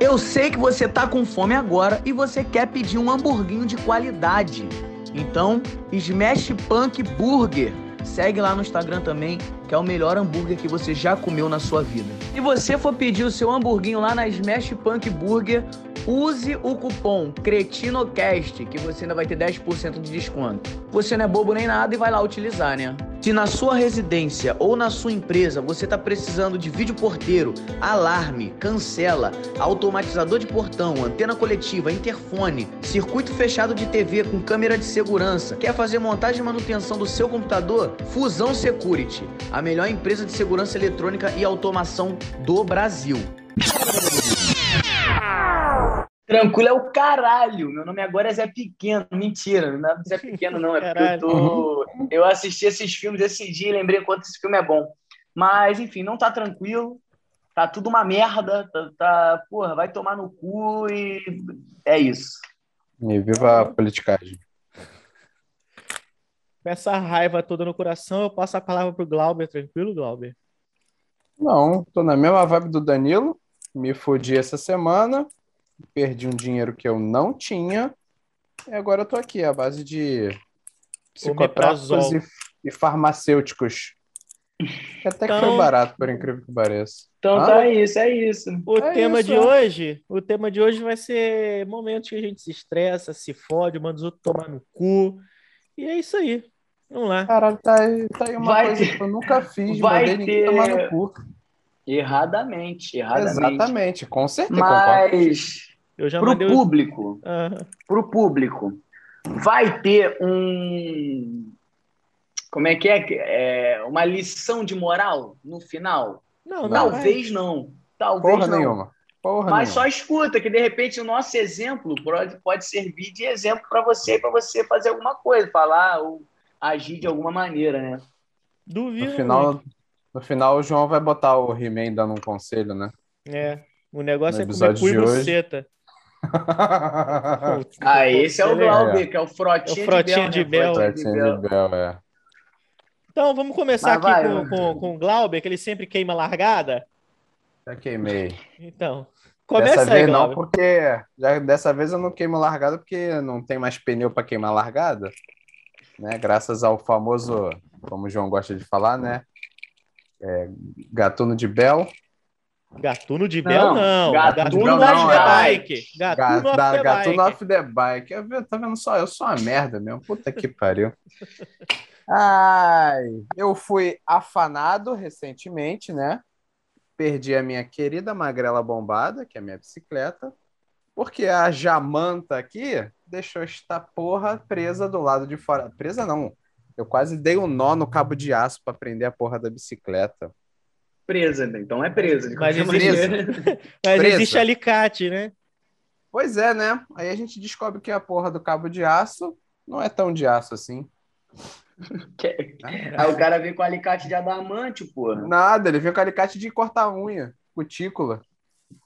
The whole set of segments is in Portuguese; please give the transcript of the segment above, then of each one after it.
Eu sei que você tá com fome agora e você quer pedir um hamburguinho de qualidade. Então, Smash Punk Burger. Segue lá no Instagram também, que é o melhor hambúrguer que você já comeu na sua vida. Se você for pedir o seu hamburguinho lá na Smash Punk Burger, use o cupom CRETINOCAST, que você ainda vai ter 10% de desconto. Você não é bobo nem nada e vai lá utilizar, né? Se na sua residência ou na sua empresa você está precisando de vídeo porteiro, alarme, cancela, automatizador de portão, antena coletiva, interfone, circuito fechado de TV com câmera de segurança, quer fazer montagem e manutenção do seu computador? Fusão Security, a melhor empresa de segurança eletrônica e automação do Brasil. Tranquilo é o caralho. Meu nome agora é Zé Pequeno. Mentira, não é Zé Pequeno, não. É porque eu tô. Eu assisti esses filmes esse dia e lembrei quanto esse filme é bom. Mas, enfim, não tá tranquilo. Tá tudo uma merda. Tá, tá... Porra, vai tomar no cu e é isso. E viva a politicagem. Com essa raiva toda no coração, eu passo a palavra pro Glauber. Tranquilo, Glauber? Não, tô na mesma vibe do Danilo. Me fodi essa semana perdi um dinheiro que eu não tinha, e agora eu tô aqui, à base de psicotrópicos e, e, farmacêuticos. Até então, que foi barato, por incrível que pareça. Então ah? tá isso, é isso. O é tema isso, de hoje, o tema de hoje vai ser momentos que a gente se estressa, se fode, manda os outros tomar no cu. E é isso aí. Vamos lá. Caralho, tá aí, tá aí uma vai coisa ter... que eu nunca fiz, vai mandei ter... tomar no cu. Erradamente, erradamente. Exatamente, com certeza. Mas já pro público, uhum. pro público, vai ter um como é que é? é uma lição de moral no final? Não, não talvez não. Talvez Porra não. nenhuma. Porra Mas nenhuma. só escuta que de repente o nosso exemplo pode, pode servir de exemplo para você, para você fazer alguma coisa, falar ou agir de alguma maneira, né? Duvido. No final, no final, o João vai botar o He-Man dando um conselho, né? É. O negócio é comer cu e buceta. ah, esse é o Glauber, que é o Frotinha, é o Frotinha de Bel. Né? Frotinha de Bel, é. Então, vamos começar Mas aqui vai, com, com, com o Glauber, que ele sempre queima largada. Já queimei. Então, começa dessa aí, vez Glauber. não, porque já, dessa vez eu não queimo largada porque não tem mais pneu para queimar largada, né? Graças ao famoso, como o João gosta de falar, né? É, gatuno de Bel. Gatuno de Bel, não. Gatuno, Gatuno off the é. bike. Gatuno Ga- off da- the Gatuno bike. off the bike. Eu vi- Tá vendo só? Eu sou uma merda mesmo. Puta que pariu. Ai, eu fui afanado recentemente, né? Perdi a minha querida magrela bombada, que é a minha bicicleta, porque a Jamanta aqui deixou esta porra presa do lado de fora. Presa não. Eu quase dei um nó no cabo de aço para prender a porra da bicicleta. Presa, né? então é presa. de Mas existe, mas Presa. existe alicate, né? Pois é, né? Aí a gente descobre que a porra do cabo de aço não é tão de aço assim. Aí o cara veio com alicate de adamante, porra. Nada, ele veio com alicate de cortar unha, cutícula.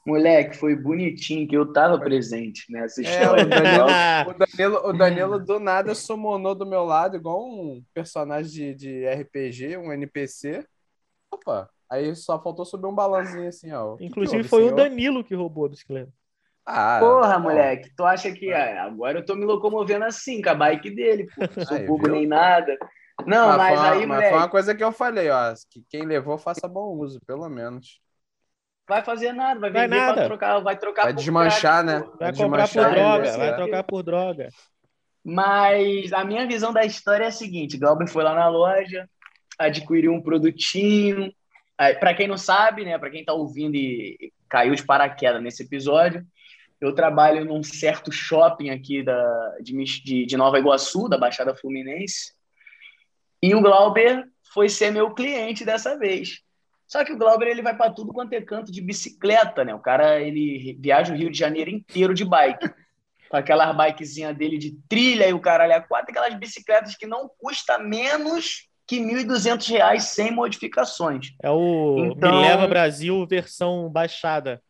Moleque, foi bonitinho que eu tava presente nessa É, história. o Danilo, o Danilo, o Danilo do nada summonou do meu lado, igual um personagem de, de RPG, um NPC. Opa, aí só faltou subir um balãozinho assim, ó. O que que Inclusive houve, foi o senhor? Danilo que roubou a bicicleta. Ah, Porra, ó, moleque, tu acha que ah, agora eu tô me locomovendo assim, com a bike dele, pô. Não sou Aí, bobo nem nada. Não, mas, foi uma- aí, mas moleque, foi uma coisa que eu falei, ó, que quem levou faça bom uso, pelo menos. Vai fazer nada, vai Vai vender nada. pra trocar, vai trocar Vai por desmanchar, crack, né? Vai Vai comprar por desmanchar, droga, né? vai trocar por droga. Mas a minha visão da história é a seguinte: Glauber foi lá na loja, adquiriu um produtinho, Para quem não sabe, né, para quem está ouvindo e caiu de paraquedas nesse episódio, eu trabalho num certo shopping aqui da, de, de Nova Iguaçu, da Baixada Fluminense, e o Glauber foi ser meu cliente dessa vez. Só que o Glauber ele vai para tudo quanto é canto de bicicleta, né? O cara ele viaja o Rio de Janeiro inteiro de bike. com aquelas bikezinha dele de trilha e o caralho a quatro, aquelas bicicletas que não custa menos que R$ 1.200 sem modificações. É o então... Me Leva Brasil versão baixada.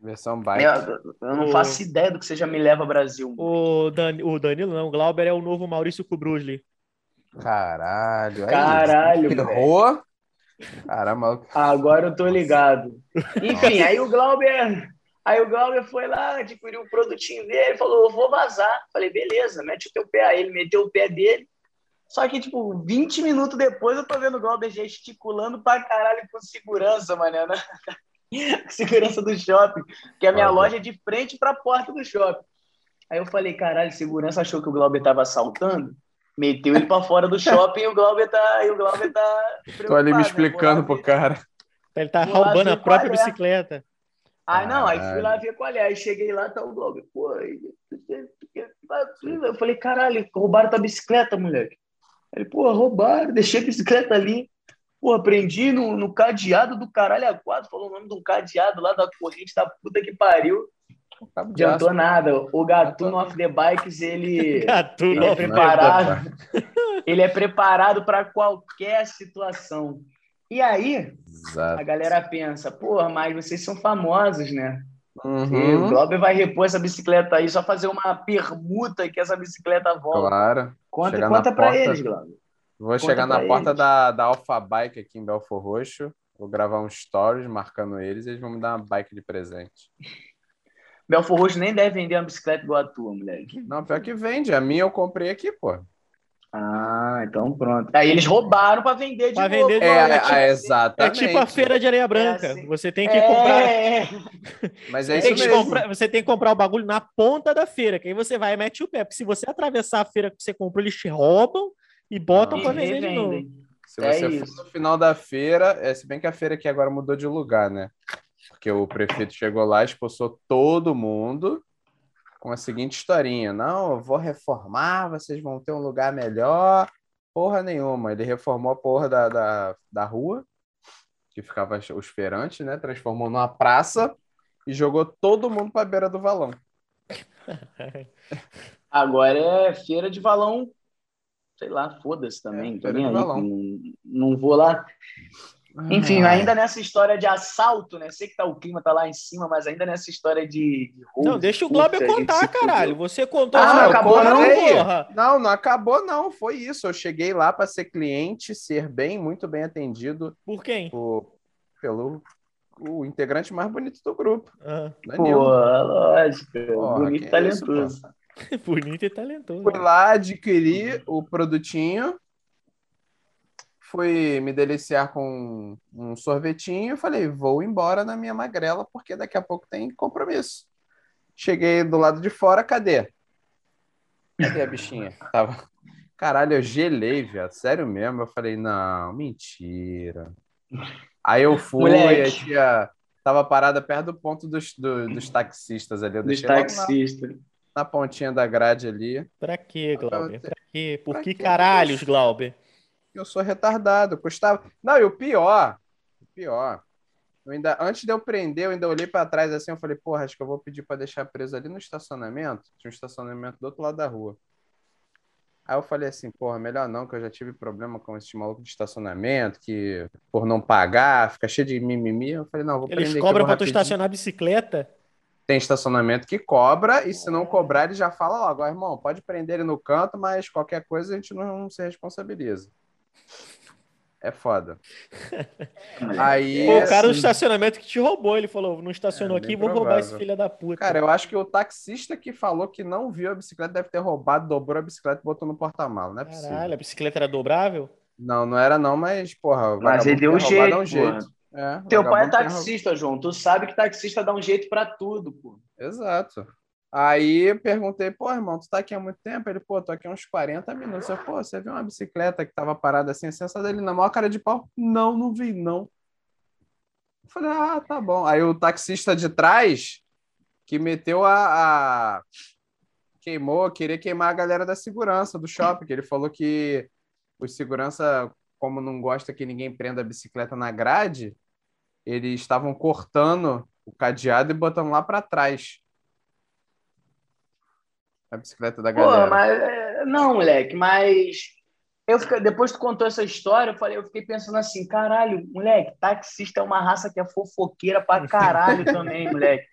Versão bike. Eu, eu não o... faço ideia do que seja Me Leva Brasil. O, Dan... o Danilo, não. O Glauber é o novo Maurício Kubrusli. Caralho. Caralho. Errou. Caramba. Agora eu tô ligado. Enfim, aí o Glauber. Aí o Glauber foi lá, adquiriu o produtinho dele, falou: vou vazar. Falei, beleza, mete o teu pé. Aí ele meteu o pé dele. Só que, tipo, 20 minutos depois eu tô vendo o Glauber gesticulando pra caralho com segurança, mané. Né? segurança do shopping. Que a minha Olha. loja é de frente pra porta do shopping. Aí eu falei, caralho, segurança achou que o Glauber tava assaltando? Meteu ele pra fora do shopping e o Glauber tá. E o Glauber tá Tô ali me né? explicando né? pro cara. Ele tá roubando a própria é. bicicleta. Aí não, aí fui lá ver qual é. Aí cheguei lá, tá o Glauber. Pô, eu falei, caralho, roubaram tua bicicleta, moleque. Ele, pô, roubaram, deixei a bicicleta ali. Pô, aprendi no, no cadeado do caralho a quatro, falou o nome de um cadeado lá da corrente da puta que pariu. Não adiantou nada. O Gatuno Off the Bikes, ele, ele é preparado. ele é preparado para qualquer situação. E aí, Exato. a galera pensa, pô, mas vocês são famosos, né? Uhum. O Glauber vai repor essa bicicleta aí, só fazer uma permuta que essa bicicleta volta. Claro. Conta, conta para porta... eles, Glauber. Vou conta chegar na porta da, da Alpha Bike aqui em Belfor Roxo. Vou gravar um stories marcando eles e eles vão me dar uma bike de presente. Belfor Roxo nem deve vender uma bicicleta igual a tua, moleque. Não, pior que vende. A minha eu comprei aqui, pô. Ah, então pronto. Aí eles roubaram para vender de pra novo. Vender de é, é, tipo, é, exatamente. É tipo a feira de areia branca. É assim. Você tem que comprar. É. Mas é isso mesmo. Comprar, você tem que comprar o bagulho na ponta da feira, que aí você vai e mete o pé. Porque se você atravessar a feira que você comprou, eles te roubam e botam para vender de novo. Se você é for no final da feira, é, se bem que a feira aqui agora mudou de lugar, né? Porque o prefeito chegou lá, expulsou todo mundo com a seguinte historinha: não, eu vou reformar, vocês vão ter um lugar melhor. Porra nenhuma. Ele reformou a porra da, da, da rua, que ficava os feirantes, né? Transformou numa praça e jogou todo mundo para a beira do valão. Agora é feira de valão, sei lá, foda-se também. É, não, não vou lá. Enfim, ainda nessa história de assalto, né? Sei que tá, o clima tá lá em cima, mas ainda nessa história de. de roubo, não, deixa o Glauber contar, caralho. Você contou. Ah, não acabou, não, porra. Não, não acabou, não. Foi isso. Eu cheguei lá para ser cliente, ser bem, muito bem atendido. Por quem? Por, pelo o integrante mais bonito do grupo. Ah. Pô, lógico. Porra, bonito e talentoso. bonito e talentoso. Fui lá adquirir o produtinho fui me deliciar com um sorvetinho. Falei, vou embora na minha magrela, porque daqui a pouco tem compromisso. Cheguei do lado de fora, cadê? Cadê a bichinha? Tava. Caralho, eu gelei, viado. Sério mesmo. Eu falei, não, mentira. Aí eu fui, a tia tava parada perto do ponto dos, do, dos taxistas ali. Eu dos taxistas. Na, na, pontinha da grade ali. Pra quê, Glauber? Pra quê? Por pra que quê? caralhos, Glauber? Eu sou retardado. Custava. Não, e o pior, o pior. Eu ainda, antes de eu prender, eu ainda olhei para trás assim, eu falei, porra, acho que eu vou pedir para deixar preso ali no estacionamento. Tinha um estacionamento do outro lado da rua. Aí eu falei assim, porra, melhor não, que eu já tive problema com esse maluco de estacionamento, que por não pagar, fica cheio de mimimi. Eu falei, não, vou Eles prender cobram para tu estacionar a bicicleta? Tem estacionamento que cobra, e se não cobrar, ele já fala logo, irmão, pode prender ele no canto, mas qualquer coisa a gente não, não se responsabiliza. É foda. Aí, Pô, o cara assim, do estacionamento que te roubou, ele falou: não estacionou é, aqui, vou roubar esse filho da puta. Cara, eu acho que o taxista que falou que não viu a bicicleta deve ter roubado, dobrou a bicicleta e botou no porta-malas. Não é possível. Caralho, a bicicleta era dobrável? Não, não era não, mas, porra. Mas ele deu um jeito, um jeito. É, Teu pai é taxista, João. Tu sabe que taxista dá um jeito para tudo, pô. Exato. Aí eu perguntei, pô, irmão, tu tá aqui há muito tempo? Ele, pô, tô aqui há uns 40 minutos. Eu, pô, você viu uma bicicleta que tava parada assim, assim, essa dele na maior cara de pau? Não, não vi, não. Eu falei, ah, tá bom. Aí o taxista de trás que meteu a, a- queimou, queria queimar a galera da segurança do shopping, que ele falou que os segurança, como não gosta que ninguém prenda a bicicleta na grade, eles estavam cortando o cadeado e botando lá para trás. A bicicleta da Pô, galera. mas. é, Não, moleque, mas. Eu depois que tu contou essa história, eu, falei, eu fiquei pensando assim, caralho, moleque, taxista é uma raça que é fofoqueira pra caralho também, moleque.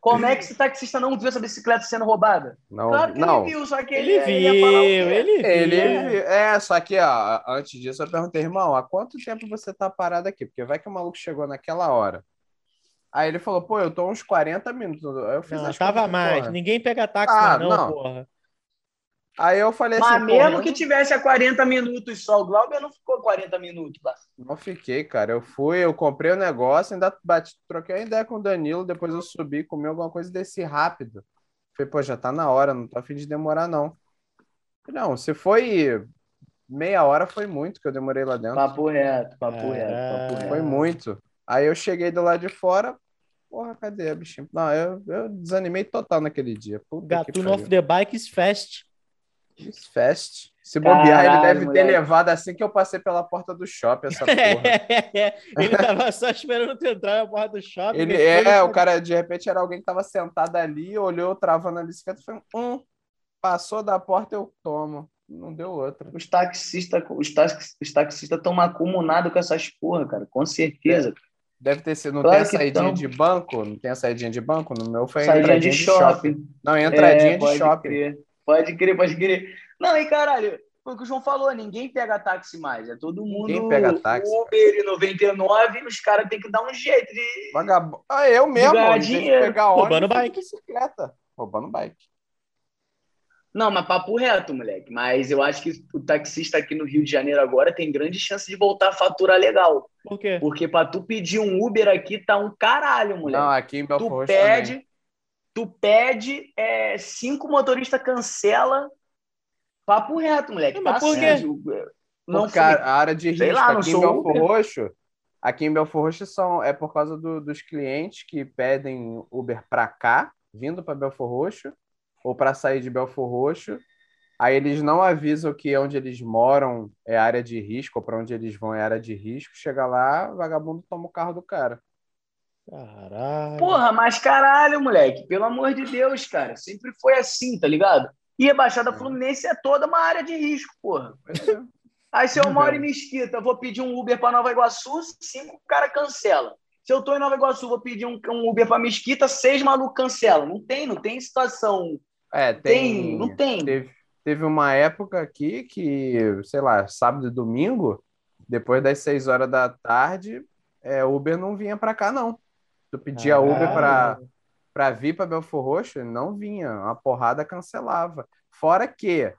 Como é que esse taxista não viu essa bicicleta sendo roubada? Não, Claro que não. ele viu, só que ele, Ele ele ia falar o viu, quê? ele viu. Ele, é, só que, ó, antes disso eu perguntei, irmão, há quanto tempo você tá parado aqui? Porque vai que o maluco chegou naquela hora. Aí ele falou, pô, eu tô uns 40 minutos. Aí eu fiz Não, as tava contas, mais. porra. Ninguém pega táxi, Ah, não, não. porra. Aí eu falei Mas assim, mesmo porra, que tivesse a 40 minutos só, o Glauber não ficou 40 minutos lá. não fiquei, cara. Eu fui, eu comprei o negócio, ainda bati, troquei uma ideia com o Danilo, depois eu subi, comi alguma coisa e desci rápido. Falei, pô, já tá na hora, não tô a fim de demorar, não. Não, se foi meia hora, foi muito que eu demorei lá dentro. Papo reto, papo Caralho. reto, papo reto. Foi muito. Aí eu cheguei do lado de fora, porra, cadê a bichinho? Não, eu, eu desanimei total naquele dia. Puta Gatuno of the Bikes Fest. Fest. Se bobear, ele Caralho, deve ter levado assim que eu passei pela porta do shopping, essa porra. ele tava só esperando tu entrar na porta do shopping. Ele é, ele- o cara, de repente, era alguém que tava sentado ali, olhou, travando a bicicleta e falou: hum, passou da porta, eu tomo. Não deu outra. Os taxistas os tax, os taxistas estão macunados com essas porra, cara, com certeza. Deve ter sido. Não Claro tem a saidinha tão. de banco? Não tem a saidinha de banco? No meu foi a Saidinha entradinha de de shopping. Não, entradinha É, de shopping. Crer. Pode crer, pode crer. Não, e caralho, foi o que o João falou, ninguém pega táxi mais. É todo mundo Ninguém pega táxi, Uber e 99, e os caras têm que dar um jeito de. Vagabundo. Ah, eu mesmo, de dinheiro. pegar ônibus, Roubando bike. bicicleta. Roubando bike. Não, mas papo reto, moleque. Mas eu acho que o taxista aqui no Rio de Janeiro agora tem grande chance de voltar a faturar legal. Por quê? Porque pra tu pedir um Uber aqui tá um caralho, moleque. Não, aqui em Belfort tu pede, também. tu pede, é, cinco motoristas cancela. Papo reto, moleque. Não, mas Tá por quê? assim, Não Porque a área de risco lá, aqui em Belfort Uber. Roxo, aqui em Belfort Roxo são, é por causa do- dos clientes que pedem Uber para cá, vindo para Belfort Roxo, ou para sair de Belfort Roxo. Aí eles não avisam que onde eles moram é área de risco, ou para onde eles vão é área de risco. Chega lá, vagabundo toma o carro do cara. Caralho. Porra, mas caralho, moleque. Pelo amor de Deus, cara. Sempre foi assim, tá ligado? E a Baixada Fluminense é toda uma área de risco, porra. É. Aí se eu moro em Mesquita, eu vou pedir um Uber para Nova Iguaçu, cinco cara cancela. Se eu tô em Nova Iguaçu, vou pedir um, um Uber para Mesquita, seis malucos cancelam. Não tem, não tem situação. É, Tem, tem, não tem. Teve, teve uma época aqui que, sei lá, sábado e domingo, depois das seis horas da tarde, é, Uber não vinha para cá, não. Tu pedia Uber para para vir para Belfort Roxo, não vinha, uma porrada cancelava. Fora que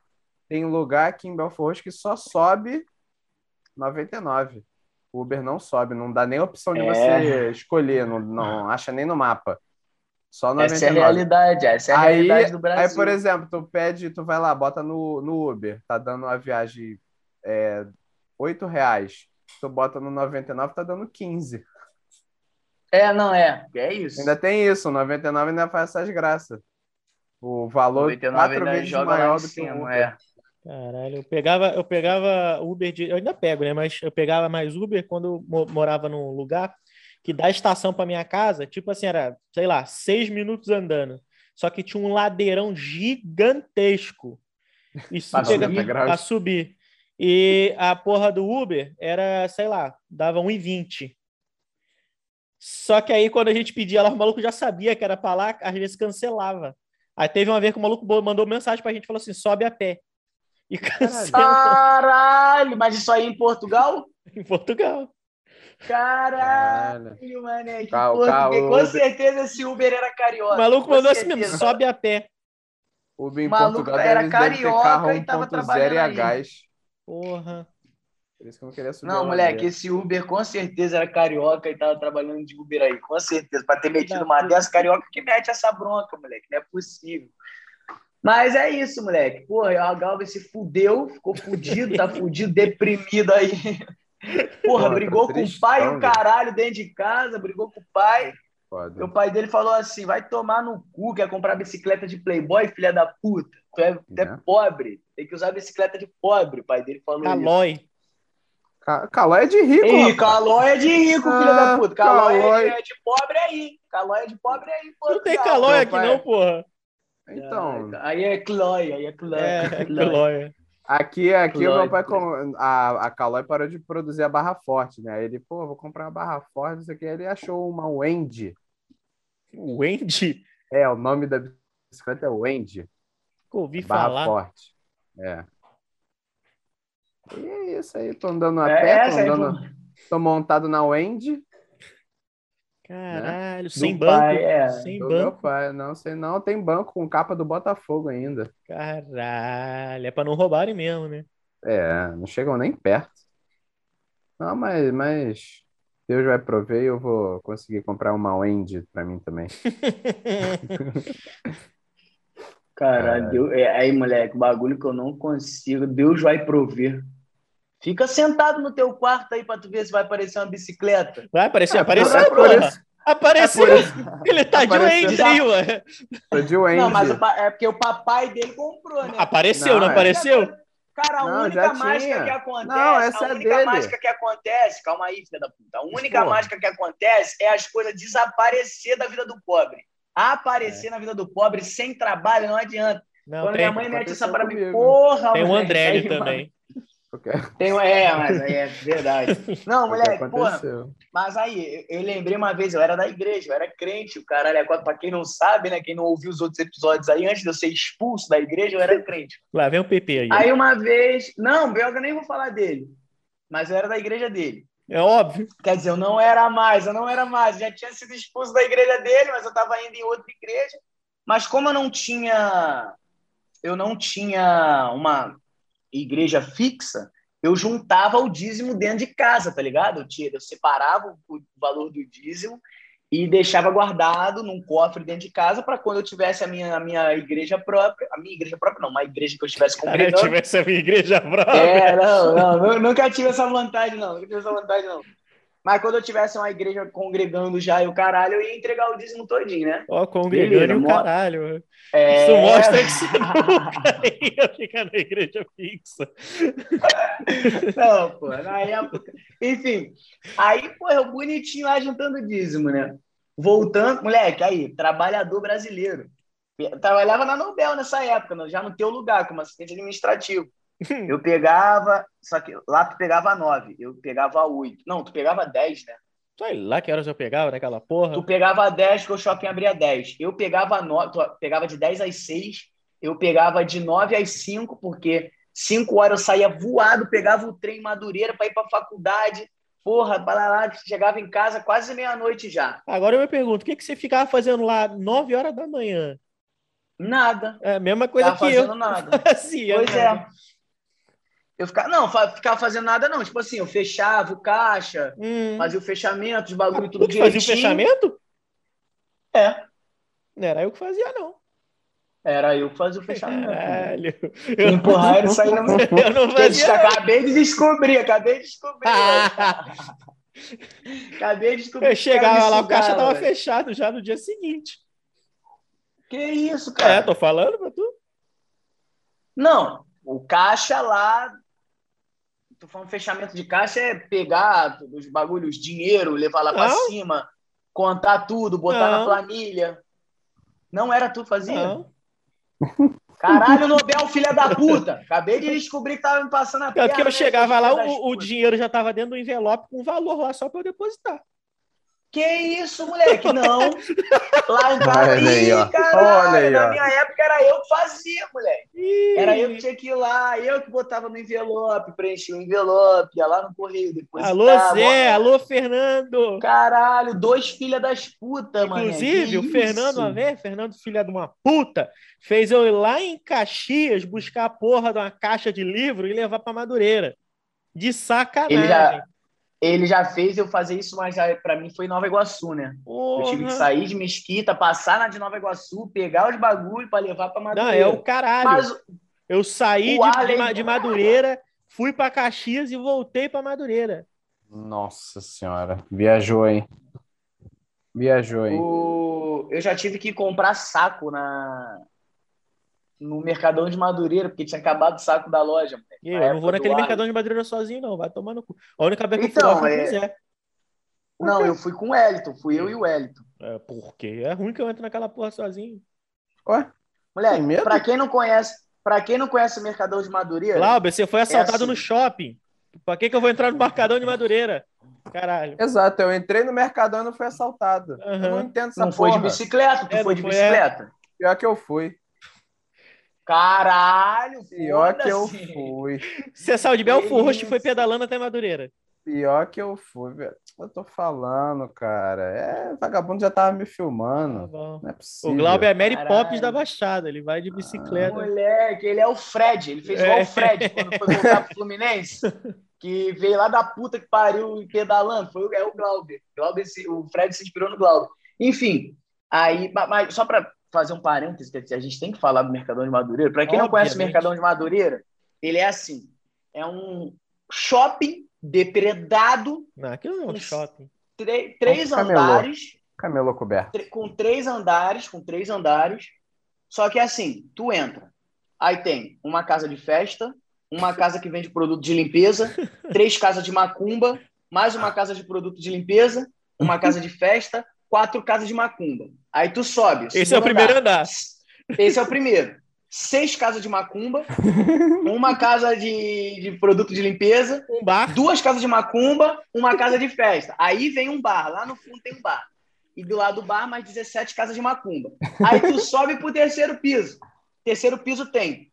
tem lugar aqui em Belfort Roxo que só sobe 99. O Uber não sobe, não dá nem opção de É. você escolher, não, não acha nem no mapa. Só 99. Essa é a realidade, essa é a Aí, realidade do Brasil. aí, por exemplo, tu pede, tu vai lá, bota no, no Uber, tá dando uma viagem é, 8 reais. Tu bota no 99, tá dando 15. É, não é. É isso. Ainda tem isso, o 99 ainda faz essas graças. O valor 99 quatro vezes maior do que o cima, Uber. é. Caralho, eu pegava, eu pegava Uber de. Eu ainda pego, né? Mas eu pegava mais Uber quando eu mo- morava num lugar que da estação para minha casa, tipo assim, era, sei lá, seis minutos andando. Só que tinha um ladeirão gigantesco. 90 graus. pra subir. E a porra do Uber era, sei lá, dava 1,20. Só que aí, quando a gente pedia lá, o maluco já sabia que era pra lá, às vezes cancelava. Aí teve uma vez que o maluco mandou mensagem pra gente, falou assim, sobe a pé. E cancelou Caralho, mas isso aí em Portugal? em Portugal. Caralho, mané. Que Ca- porra, ca- porque o com Uber- certeza esse Uber era O carioca. maluco com mandou assim mesmo, sobe a pé. Uber em Maluco Portugal era carioca carro e tava 1.0 trabalhando e a gás. Porra. Por isso que eu não queria subir Não, a moleque, ladeira. esse Uber com certeza era carioca e tava trabalhando de Uber aí, com certeza. Pra ter metido uma puta. dessa carioca que mete essa bronca, moleque, não é possível. Mas é isso, moleque. Porra, a Galva se fudeu, ficou fudido, tá fudido, deprimido aí. Porra, Porra, brigou tá com o pai tristão, o caralho dentro de casa, brigou com o pai. Foda. O pai dele falou assim: vai tomar no cu, quer comprar bicicleta de Playboy, filha da puta. Tu é, tu é É. pobre, tem que usar bicicleta de pobre. O pai dele falou isso. Calói. Ca- Calói é de rico, rapaz. Calói é de rico, filha Ah, da puta. Calói, Calói. É, de pobre aí. Calói é de pobre aí, pô. Não tem Calói. calói aqui pai- não, porra. Então, Aí é Clói, aí é Clói. É, Clói. Aqui, aqui o meu pai, com- a, a Calói parou de produzir a barra forte, né? Ele, pô, vou comprar uma barra forte, isso aqui. Aí ele achou uma Wendy. Wendy? É, o nome da bicicleta é Wendy. Ouvi Barra falar. forte. É. E é isso aí, tô andando a É pé, tô, essa aí, andando, tô montado na Wendy. Caralho, sem Do banco. pai, é. Sem Do meu banco. pai, não sei não, tem banco com capa do Botafogo ainda. Caralho, é pra não roubarem mesmo, né? É, não chegam nem perto. Não, mas, mas Deus vai prover e eu vou conseguir comprar uma Wendy pra mim também. Caralho, Deus- é, aí, moleque, bagulho que eu não consigo. Deus vai prover. Fica sentado no teu quarto aí pra tu ver se vai aparecer uma bicicleta. Vai aparecer, É apareceu, Apareceu. é por isso- Ele tá de Apareceu. Wendy aí, ué. Tô de Wendy. Não, mas é porque o papai dele comprou, né? Apareceu, Não, não, é. apareceu? Cara, a Não, única mágica que acontece. Não, essa a é única dele. mágica que acontece. Calma aí, filha da puta. A única Porra. mágica que acontece é as coisas desaparecer da vida do pobre. Aparecer na vida do pobre sem trabalho não adianta. Não, Quando tem, minha mãe mete essa pra mim, porra, tem o aí, também. Tem, é, mas aí é verdade. Não, que moleque, porra, mas aí, eu, eu lembrei uma vez, eu era da igreja, eu era crente, o caralho, é quatro, pra quem não sabe, né, quem não ouviu os outros episódios aí, antes de eu ser expulso da igreja, eu era crente. Lá vem o PP aí. Aí uma vez, não, Belga, eu nem vou falar dele, mas eu era da igreja dele. É óbvio. Quer dizer, eu não era mais, eu não era mais, já tinha sido expulso da igreja dele, mas eu estava indo em outra igreja. Mas como eu não tinha, eu não tinha uma igreja fixa, eu juntava o dízimo dentro de casa, tá ligado? Eu, tinha, eu separava o valor do dízimo e deixava guardado num cofre dentro de casa para quando eu tivesse a minha, a minha igreja própria, a minha igreja própria não, uma igreja que eu estivesse Cara, eu congregando. tivesse a minha igreja própria. É, não, não, nu- nunca tive essa vontade, não. Nunca tive essa vontade, não. Mas quando eu tivesse uma igreja congregando já e o caralho, eu ia entregar o dízimo todinho, né? Ó, congregando Beleza, e o caralho. É... Isso mostra que você nunca ia ficar na igreja fixa. Não, pô, na época. Enfim, aí, pô, eu bonitinho lá juntando dízimo, né? Voltando, moleque, aí, trabalhador brasileiro. Eu trabalhava na Nobel nessa época, né? já no teu lugar, como assistente administrativo. Eu pegava, só que lá tu pegava nove, eu pegava oito. Não, tu pegava dez, né? Sei lá que horas eu pegava naquela porra. Tu pegava 10, porque o shopping abria 10. Eu pegava, no... tu pegava de 10 às 6, eu pegava de 9 às 5, porque 5 horas eu saía voado, pegava o trem em Madureira para ir para faculdade. Porra, lá, chegava em casa quase meia-noite já. Agora eu me pergunto, o que, que você ficava fazendo lá 9 horas da manhã? Nada. É a mesma coisa Tava que eu fazendo nada. fazia. Pois né? é. Eu ficava, não, ficava fazendo nada, não. Tipo assim, eu fechava o caixa, Hum. fazia o fechamento, os bagulho, tudo Tu que fazia o direitinho. fechamento? É, Não era eu que fazia, não. era eu que fazia o fechamento. Caralho. Eu, Empurrar isso aí não. eu não fazia. não. acabei de descobrir, acabei de descobrir. Ah, acabei de descobrir. eu chegava lá, o caixa tava velho. fechado já no dia seguinte. Que isso, É, cara? tô falando pra tu. Não, o caixa lá. Tô falando fechamento de caixa é pegar os bagulhos, dinheiro, levar lá pra Não. cima, contar tudo, botar na Não. planilha. Não era tu que fazia? Não. Caralho, Nobel, filha da puta! Acabei de descobrir que tava me passando a É porque perna, eu né, chegava lá, o, o dinheiro já tava dentro do envelope com valor lá só pra eu depositar. Que isso, moleque? Não. Lá em casa. Olha aí, ó. caralho, Olha aí, na ó. minha época era eu que fazia, moleque. Ih, Era eu que tinha que ir lá, eu que botava no envelope, preenchia o envelope, ia lá no correio depois. Alô, Zé, alô, Fernando. Caralho, dois filha das putas, mano. Inclusive, o Fernando, uma vez, Fernando, filha de uma puta, fez eu ir lá em Caxias buscar a porra de uma caixa de livro e levar pra Madureira. De sacanagem. Ele já, fez eu fazer isso, mas pra mim foi Nova Iguaçu, né? Eu tive que Porra. sair de Mesquita, passar na de Nova Iguaçu, pegar os bagulhos pra levar pra Não, Madureira. é o caralho. Mas Eu saí O de, de Allen- Ma- de Madureira, fui pra Caxias e voltei pra Madureira. Nossa senhora. Viajou, hein? Viajou, hein? O... Eu já tive que comprar saco na... no Mercadão de Madureira, porque tinha acabado o saco da loja. moleque. E eu não vou naquele ar. Mercadão de Madureira sozinho, não. Vai tomar no cu. A única vez que eu Então, fui lá foi é- Zé. Não, eu fui com o Wellington, fui eu e o Wellington. É, porque é ruim que eu entro naquela porra sozinho. Ué? Tem medo? pra quem não conhece, para quem não conhece o Mercadão de Madureira, Glauber, você foi assaltado assim. no shopping. Pra que, que eu vou entrar no Mercadão de Madureira? Caralho. Exato, eu entrei no Mercadão e não fui assaltado. Eu Aham. não entendo essa não foi de porra. bicicleta, tu É, foi não de foi, bicicleta. Pior que eu fui. Caralho, Pior que eu fui. Você saiu de Belfort e foi pedalando até Madureira. Pior que eu fui, velho. Eu tô falando, cara. É, vagabundo já tava me Tá filmando. bom. Não é possível. O Glauber é Mary Caralho. Poppins da Baixada. Ele vai de bicicleta. Moleque, ele é o Fred. Ele fez É. igual o Fred quando foi voltar pro Fluminense. Que veio lá da puta que pariu pedalando. Foi, o- é o Glauber. Glauber o Fred se inspirou no Glauber. Enfim, aí, ma- mas só para fazer um parênteses, que a gente tem que falar do Mercadão de Madureira. Para quem não conhece o Obviamente. Mercadão de Madureira, ele é assim: é um shopping depredado, Não, aquilo não é um Um shopping. três camelô. andares. Camelô coberto. com três andares, com três andares. Só que assim, tu entra. Aí tem uma casa de festa, uma casa que vende produto de limpeza, três casas de macumba, mais uma casa de produto de limpeza, uma casa de festa, quatro casas de macumba. Aí tu sobe. Esse é o primeiro andar. Esse é o primeiro. Seis casas de macumba, uma casa de, de produto de limpeza, Um bar. duas casas de macumba, uma casa de festa. Aí vem um bar, lá no fundo tem um bar. E do lado do bar, mais 17 casas de macumba. Aí tu sobe pro terceiro piso. Terceiro piso tem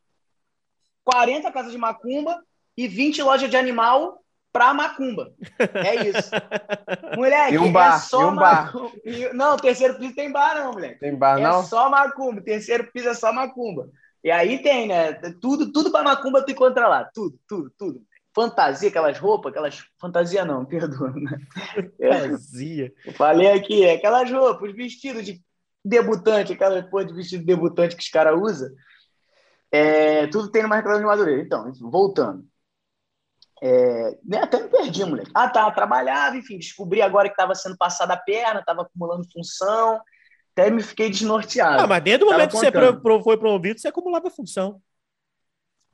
40 casas de macumba e 20 lojas de animal pra macumba. É isso. Moleque, E um bar, é só um bar. macumba. Não, terceiro piso tem bar não, moleque. Tem bar, É não? só macumba. Terceiro piso é só macumba. E aí tem, né? Tudo, tudo pra macumba tu encontra lá. Tudo, tudo, tudo. Fantasia, aquelas roupas, aquelas. Fantasia não, perdoa. Né? Vazia. Eu falei aqui, aquelas roupas, os vestidos de debutante, aquela porra de vestido de debutante que os caras usam. É, tudo tem no Mercado de Madureira. Então, voltando. É, né, até me perdi, moleque. Ah, tá, trabalhava, enfim, descobri agora que estava sendo passada a perna, estava acumulando função, até me fiquei desnorteado. Ah, mas desde o momento que você foi promovido, você acumulava função.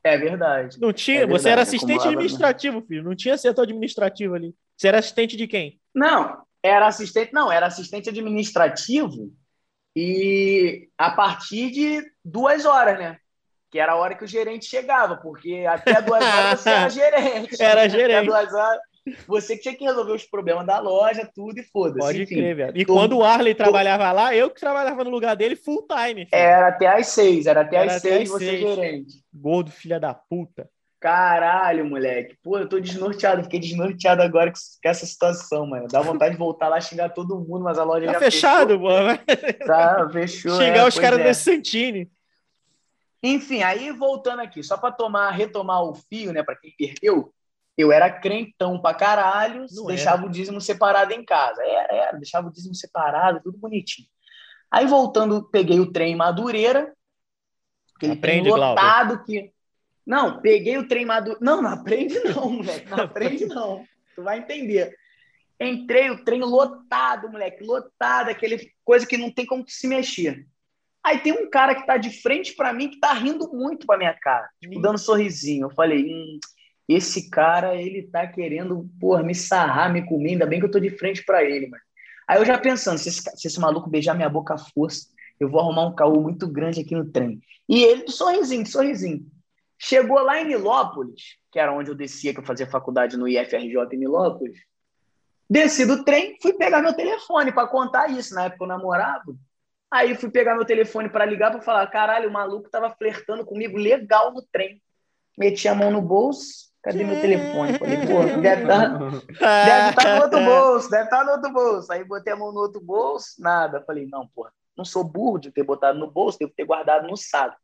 É verdade. Não tinha, É verdade, você era assistente acumulava, administrativo, filho. Não tinha setor administrativo ali. Você era assistente de quem? Não, era assistente, não, era assistente administrativo e a partir de duas horas, né? Que era a hora que o gerente chegava, porque até duas horas você era gerente. Era Até gerente. duas horas, você que tinha que resolver os problemas da loja, tudo e foda-se. Pode Enfim, crer, velho. E tô- quando o Arley trabalhava lá, eu que trabalhava no lugar dele full time. filho. Era até às seis, era até Era às até seis às você seis. gerente. Gordo, filha da puta. Caralho, moleque. Pô, eu tô desnorteado. Fiquei desnorteado agora com essa situação, mano. Dá vontade de voltar lá xingar todo mundo, mas a loja Tá já fechado, fechou. Tá, fechou. xingar é, os caras é. do Santini. Enfim, aí voltando aqui, só para tomar, retomar o fio, né, para quem perdeu, eu era crentão pra caralho, Não deixava o dízimo separado em casa. Era, era, deixava o dízimo separado, tudo bonitinho. Aí voltando, peguei o trem em Madureira, aquele Aprende, trem Glauber. lotado que Não, peguei o trem Madureira. Não, não aprende não, moleque, não aprende não. Tu vai entender. Entrei o trem lotado, moleque, lotado, aquele coisa que não tem como se mexer. Aí tem um cara que tá de frente para mim que tá rindo muito pra minha cara, tipo, dando sorrisinho. Eu falei, hum, esse cara, ele tá querendo, porra, me sarrar, me comer, ainda bem que eu tô de frente para ele, mano. Aí eu já pensando, se esse, se esse maluco beijar minha boca à força, eu vou arrumar um caô muito grande aqui no trem. E ele, de sorrisinho, de sorrisinho. Chegou lá em Nilópolis, que era onde eu descia, que eu fazia faculdade no IFRJ em Nilópolis. Desci do trem, fui pegar meu telefone para contar isso. Na época eu namorava. Aí fui pegar meu telefone para ligar para falar: caralho, o maluco tava flertando comigo legal no trem. Meti a mão no bolso. Cadê meu telefone? Falei, pô, deve estar deve tá no outro bolso, deve estar no outro bolso. Aí botei a mão no outro bolso, nada. Falei, não, porra, não sou burro de ter botado no bolso, devo ter guardado no saco.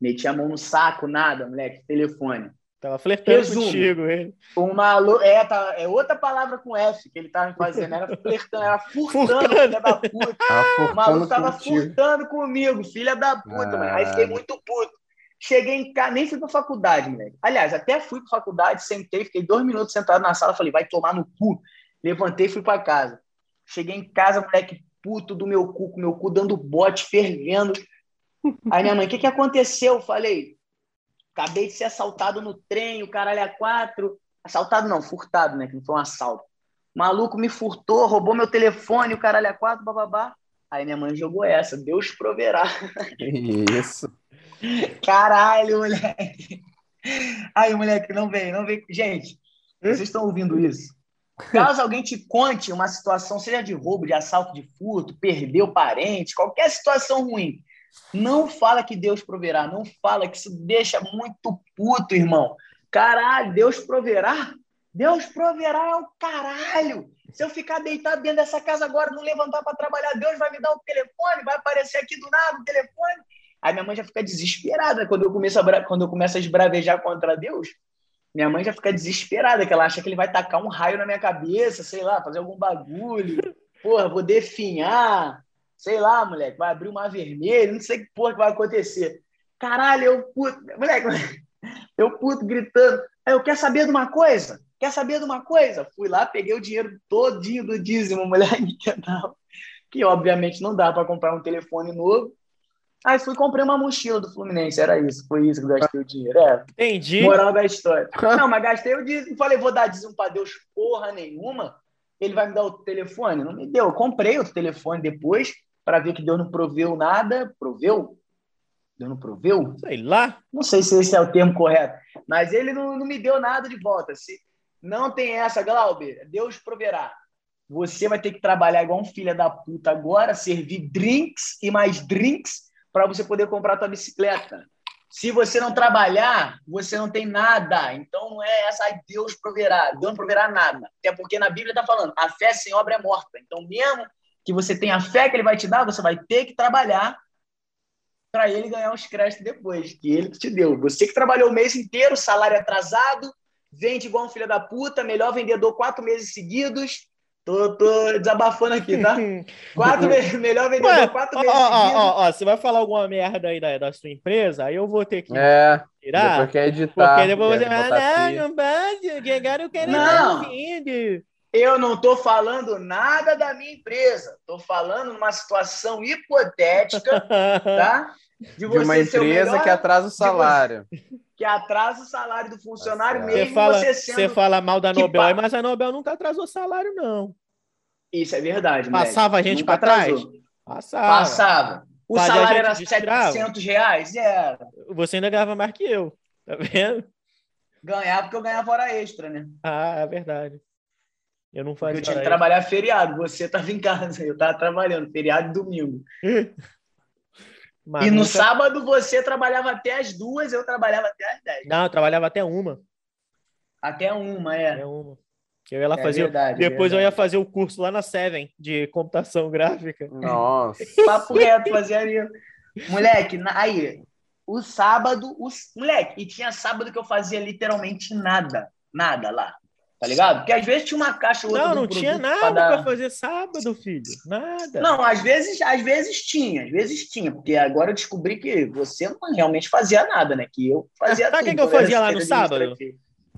Meti a mão no saco, nada, moleque, telefone. Tava flertando Resumo. contigo, ele. Um maluco. É, tá, é outra palavra com F que ele tava fazendo. Era flertando, era furtando, filha da puta. Tava O maluco tava contigo. furtando comigo, filha da puta, mano. Aí fiquei Caralho. muito puto. Cheguei em casa, nem fui pra faculdade, moleque. Aliás, até fui pra faculdade, sentei, fiquei dois minutos sentado na sala, falei, vai tomar no cu. Levantei e fui pra casa. Cheguei em casa, moleque, puto do meu cu, com meu cu dando bote, fervendo. Aí minha mãe, o que, que aconteceu? Eu falei, acabei de ser assaltado no trem, o caralho é quatro. Assaltado não, furtado, né? Que não foi um assalto. Maluco me furtou, roubou meu telefone, o caralho é quatro, bababá. Aí minha mãe jogou essa, Deus proverá. Isso. Caralho, moleque. Aí, moleque, não vem, não vem. Gente, vocês estão ouvindo isso? Caso alguém te conte uma situação, seja de roubo, de assalto, de furto, perdeu parente, qualquer situação ruim, não fala que Deus proverá, não fala que isso deixa muito puto, irmão. Caralho, Deus proverá? Deus proverá é o caralho. Se eu ficar deitado dentro dessa casa agora, não levantar para trabalhar, Deus vai me dar o um telefone, vai aparecer aqui do nada o telefone. Aí minha mãe já fica desesperada quando eu começo a, quando eu começo a esbravejar contra Deus. Minha mãe já fica desesperada, que ela acha que ele vai tacar um raio na minha cabeça, sei lá, fazer algum bagulho. Porra, vou definhar. Sei lá, moleque, vai abrir uma vermelha, não sei que porra que vai acontecer. Caralho, eu puto. Moleque, eu puto gritando. Eu quero saber de uma coisa? Quer saber de uma coisa? Fui lá, peguei o dinheiro todinho do dízimo, moleque, que obviamente não dá para comprar um telefone novo. Aí fui comprei uma mochila do Fluminense, era isso, foi isso que gastei o dinheiro. É, Entendi. Moral da história. Não, mas gastei o dízimo, falei, vou dar dízimo para Deus porra nenhuma, ele vai me dar o telefone? Não me deu, eu comprei o telefone depois, para ver que Deus não proveu nada, proveu? Deus não proveu? Sei lá. Não sei se esse é o termo correto, mas ele não, não me deu nada de volta. Se, não tem essa, Glauber. Deus proverá. Você vai ter que trabalhar igual um filho da puta agora, servir drinks e mais drinks para você poder comprar tua bicicleta. Se você não trabalhar, você não tem nada. Então não é essa, ai, Deus proverá. Deus não proverá nada. Até porque na Bíblia está falando, a fé sem obra é morta. Então, mesmo que você tenha fé que ele vai te dar, você vai ter que trabalhar para ele ganhar os créditos depois, que ele que te deu. Você que trabalhou o mês inteiro, salário atrasado, vende igual um filho da puta, melhor vendedor quatro meses seguidos. Tô, tô desabafando aqui, tá? Quatro meses, melhor vendedor Ué, quatro meses ó, seguidos. Ó, ó, você vai falar alguma merda aí da, da sua empresa, aí eu vou ter que é, tirar. Depois quer editar. Porque depois você vai, não, não pode, que agora eu quero não. Eu não estou falando nada da minha empresa. Estou falando uma situação hipotética, tá? De, de uma empresa melhor, que atrasa o salário. que atrasa o salário do funcionário tá mesmo. Você fala, você, sendo... você fala mal da Nobel, mas a Nobel nunca atrasou salário, não. Isso é verdade. Passava moleque. a gente para trás? Passava. Passava. O Fazia salário era 700 reais? Era. Você ainda ganhava mais que eu, tá vendo? Ganhava porque eu ganhava hora extra, né? Ah, é verdade. Eu não fazia. Eu tinha que trabalhar feriado. Você estava em casa, eu estava trabalhando, feriado e domingo. Mas e no nunca... sábado você trabalhava até as duas, eu trabalhava até as dez. Não, eu trabalhava até uma. Até uma, é. Até uma. Eu ia lá é fazer. Verdade, depois é eu ia fazer o curso lá na Seven de computação gráfica. Nossa. Papo reto, fazia Moleque, aí, o sábado, os... moleque, e tinha sábado que eu fazia literalmente nada. Nada lá. Tá ligado? Porque às vezes tinha uma caixa ou outra. Não, não tinha nada para dar... fazer sábado, filho. Nada. Não, às vezes, às vezes tinha, às vezes tinha, porque agora eu descobri que você não realmente fazia nada, né? Que eu fazia Sabe o que, eu fazia lá no sábado?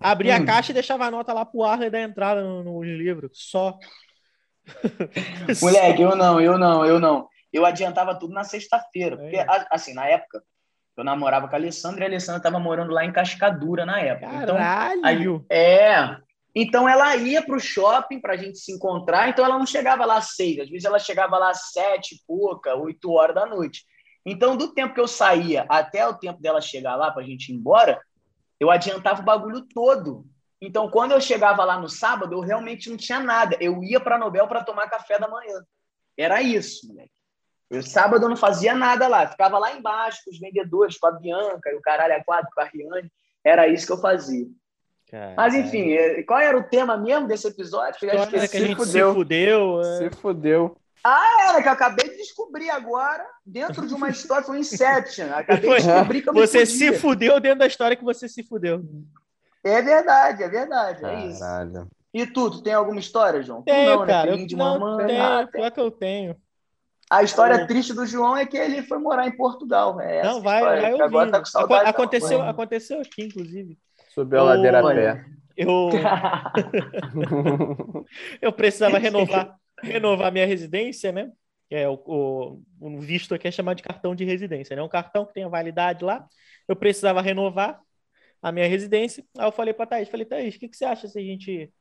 Abria hum. a caixa e deixava a nota lá pro Arley da entrada no, no livro. Só. Moleque, eu não, eu não, eu não. Eu adiantava tudo na sexta-feira. Porque, é. assim, na época, eu namorava com a Alessandra e a Alessandra estava morando lá em Cascadura na época. Caralho! Então, aí, é, então ela ia para o shopping para a gente se encontrar, então ela não chegava lá às seis, às vezes ela chegava lá às sete, pouca, oito horas da noite. Então, do tempo que eu saía até o tempo dela chegar lá para a gente ir embora, eu adiantava o bagulho todo. Então, quando eu chegava lá no sábado, eu realmente não tinha nada. Eu ia para a Nobel para tomar café da manhã. Era isso, moleque. Eu, sábado eu não fazia nada lá. Ficava lá embaixo com os vendedores, com a Bianca e o caralho a quatro, com a Riane. Era isso que eu fazia. Caramba. Mas enfim, é, qual era o tema mesmo desse episódio? Que, que, que a gente fudeu. se fudeu. É. Se fudeu. Ah, era que eu acabei de descobrir agora, dentro de uma história, foi Inception. Acabei de descobrir que eu Você se fudeu dentro da história que você se fudeu. É verdade, é verdade, Caralho. é isso. E tu, tu tem alguma história, João? Tenho, não, né? cara. Né? Eu, de não, mamãe. Tenho, ah, pior que eu tenho. A história triste do João é que ele foi morar em Portugal. É Não, vai, vai agora tá com saudade. Aco- da aconteceu, mãe. aconteceu aqui, inclusive. Subiu a ladeira a pé. Eu, eu precisava renovar, renovar minha residência, né? Que É, o, o, o visto aqui é chamado de cartão de residência, né? Um cartão que tem a validade lá. Eu precisava renovar a minha residência. Aí eu falei para Thaís, falei, Thaís, o que, que você acha se a gente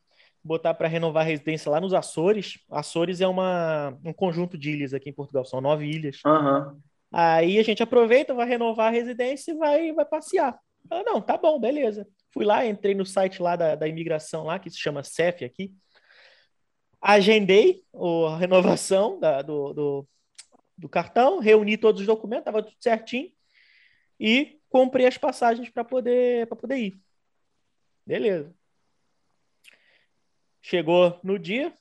botar para renovar a residência lá nos Açores? Açores é uma, um conjunto de ilhas aqui em Portugal, são nove ilhas. Aham. Aí a gente aproveita, vai renovar a residência e vai, vai passear. Ela, não, tá bom, beleza. Fui lá, entrei no site lá da, da imigração lá, que se chama CEF aqui. Agendei a renovação da- do, do, do cartão, reuni todos os documentos, tava tudo certinho. E comprei as passagens para poder, poder ir. Beleza. Chegou no dia,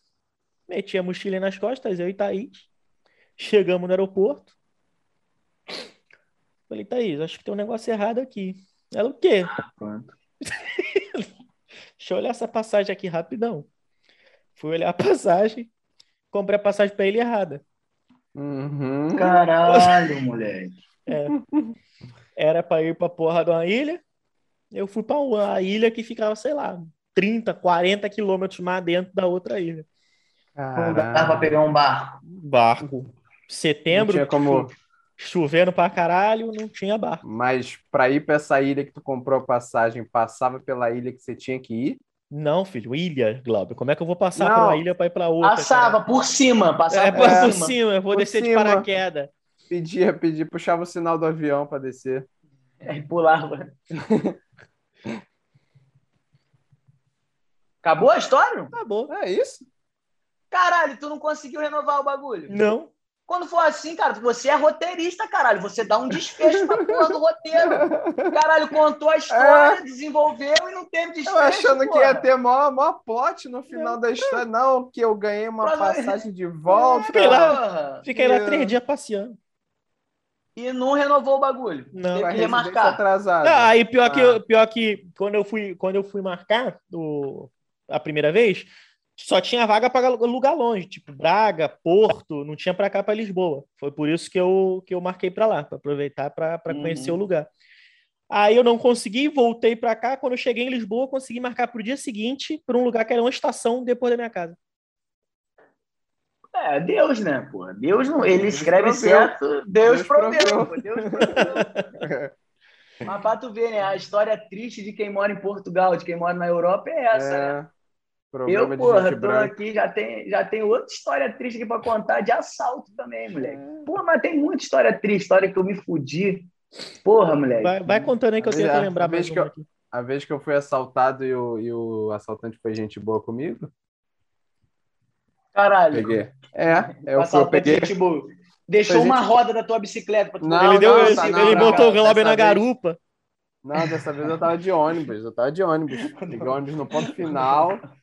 meti a mochila nas costas, eu e Thaís. Chegamos no aeroporto. Falei, Thaís, acho que tem um negócio errado aqui. Ela, o quê? Pronto. Deixa eu olhar essa passagem aqui rapidão. Fui olhar a passagem, comprei a passagem para ele errada. Uhum. Caralho, moleque. Era para ir para porra de uma ilha. Eu fui para uma ilha que ficava, sei lá, 30, 40 quilômetros mais dentro da outra ilha. Não dá pra Caralho. pegar um barco. Barco. Não Setembro, tinha como... chovendo pra caralho, não tinha barco. Mas pra ir pra essa ilha que tu comprou a passagem, passava pela ilha que você tinha que ir? Não, filho, ilha, Glauber. Como é que eu vou passar Não. por uma ilha para ir para outra? Passava cara? por cima, passava É, por por cima. cima, eu vou Por descer de cima. paraquedas. Pedia, pedia, puxava o sinal do avião pra descer. Aí pulava. Acabou a história? Acabou. É isso? Caralho, tu não conseguiu renovar o bagulho. Não. Quando for assim, cara, você é roteirista, caralho. Você dá um desfecho pra porra do roteiro. Caralho, contou a história, desenvolveu e não teve desfecho. Eu achando que porra. ia ter mó, mó plot no final da história. Não, que eu ganhei uma Prova- passagem de volta. Fiquei lá. Fiquei lá Yeah. três dias passeando. E não renovou o bagulho. Não. Teve que remarcar. atrasada. Ah, aí pior que, Ah. eu- pior que quando eu fui, quando eu fui marcar o, a primeira vez, só tinha vaga para lugar longe, tipo Braga, Porto, não tinha para cá para Lisboa. Foi por isso que eu, que eu marquei para lá, para aproveitar para Uhum. conhecer o lugar. Aí eu não consegui, voltei para cá. Quando eu cheguei em Lisboa, eu consegui marcar para o dia seguinte para um lugar que era uma estação depois da minha casa. É, Deus, né, porra? Deus não. Ele Deus escreve proveu. certo, Deus, Deus proveu. pô, Deus proveu. Mas pra tu ver, né? A história triste de quem mora em Portugal, de quem mora na Europa, é essa, né? É, problema Eu, porra, gente tô aqui, já tem, já tem outra história triste aqui pra contar de assalto também, moleque. É. Porra, mas tem muita história triste, história que eu me fudi. Porra, moleque. Vai, vai contando aí que eu tento vez- lembrar a vez mais que eu- aqui. A vez que eu fui assaltado e o, e o assaltante foi gente boa comigo, Caralho. peguei. É, O eu, eu assaltante, peguei. tipo, deixou Foi uma gente- roda da tua bicicleta pra tu Não, ele deu, não, ele, não, ele não, botou o Glauber na vez- garupa. Não, dessa vez eu tava de ônibus, eu tava de ônibus. Peguei o ônibus no ponto final.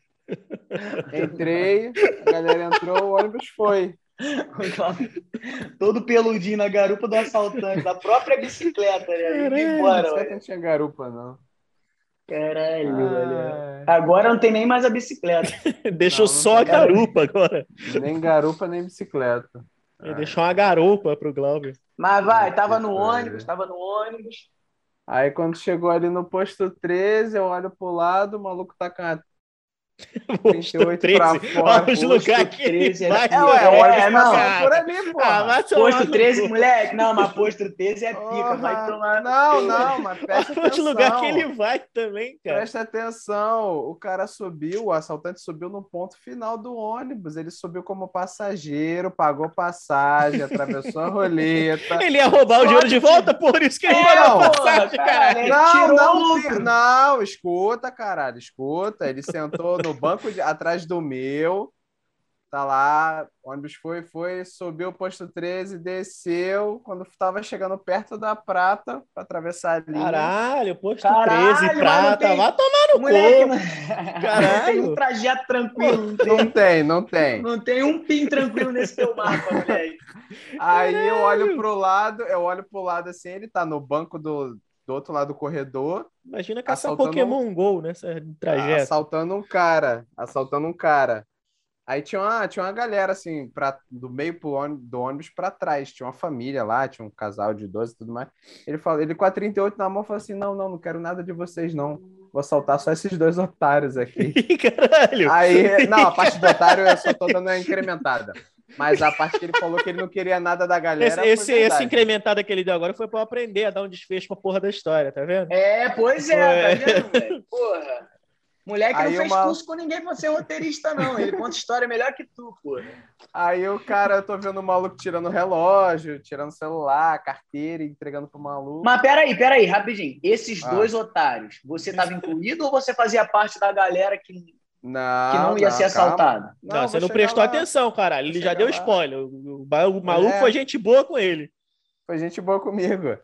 Entrei, a galera entrou, o ônibus foi. Todo peludinho na garupa do assaltante, da própria bicicleta, né? Caralho, embora, Não sei que olha. não tinha garupa, não. Caralho. Ah, Agora não tem nem mais a bicicleta. Deixou Não, não só a tem. garupa agora. nem garupa, nem bicicleta. Ele deixou uma garupa pro Glauber. Mas vai, tava no ônibus, tava no ônibus. Aí quando chegou ali no posto 13, eu olho pro lado, o maluco tá com a 38 13. pra fora, Olha os lugares que ele 13 era- vai. É, ué, o É, ônibus não. por ali, pô. Ah, Posto no 13, cu. moleque. Não, mas posto 13 é pica, vai tomar. Não, não, mas presta Olha atenção. lugares que ele vai também, cara. Presta atenção, o cara subiu, o assaltante subiu no ponto final do ônibus. Ele subiu como passageiro, pagou passagem, atravessou a roleta. Ele ia roubar o dinheiro de volta, por isso que ele É, pagou porra, passagem, cara. cara. Ele Não, não, não, escuta, caralho, escuta. Ele sentou no banco de- atrás do meu, tá lá, o ônibus foi, foi, subiu o posto 13, desceu. Quando tava chegando perto da prata, pra atravessar a linha. Caralho, posto Caralho, 13, mas não prata. tem- Vai tomar no Moleque, cu. não... Caralho. não tem um trajeto tranquilo, não tem, Não tem, não tem. não tem um pin tranquilo nesse teu mapa, moleque. Aí eu olho pro lado, eu olho pro lado assim, ele tá no banco do, do outro lado do corredor, Imagina caçar Pokémon GO nessa trajeto. assaltando um cara, assaltando um cara. Aí tinha uma, tinha uma galera, assim, pra, do meio pro ônibus, do ônibus pra trás. Tinha uma família lá, tinha um casal de 12 e tudo mais. Ele, falou, ele com a 38 na mão falou assim: não, não, não quero nada de vocês, não. Vou soltar só esses dois otários aqui. Caralho. Aí, não, a parte do otário eu só tô dando uma incrementada. Mas a parte que ele falou que ele não queria nada da galera. Esse, esse, incrementado que ele deu agora foi pra eu aprender a dar um desfecho pra porra da história, tá vendo? É, pois é, tá vendo, moleque? Porra. Moleque Aí não fez uma- curso com ninguém pra ser roteirista, não. Ele conta história melhor que tu, porra. Aí o cara, eu tô vendo o maluco tirando o relógio, tirando o celular, carteira, entregando pro maluco. Mas peraí, peraí, rapidinho. Esses Ah. dois otários, você tava incluído ou você fazia parte da galera que, que Não, não ia ser calma. assaltada? Não, você não prestou lá. atenção, caralho. Ele já deu lá. spoiler. O, o ba- o maluco É. foi gente boa com ele. Foi gente boa comigo.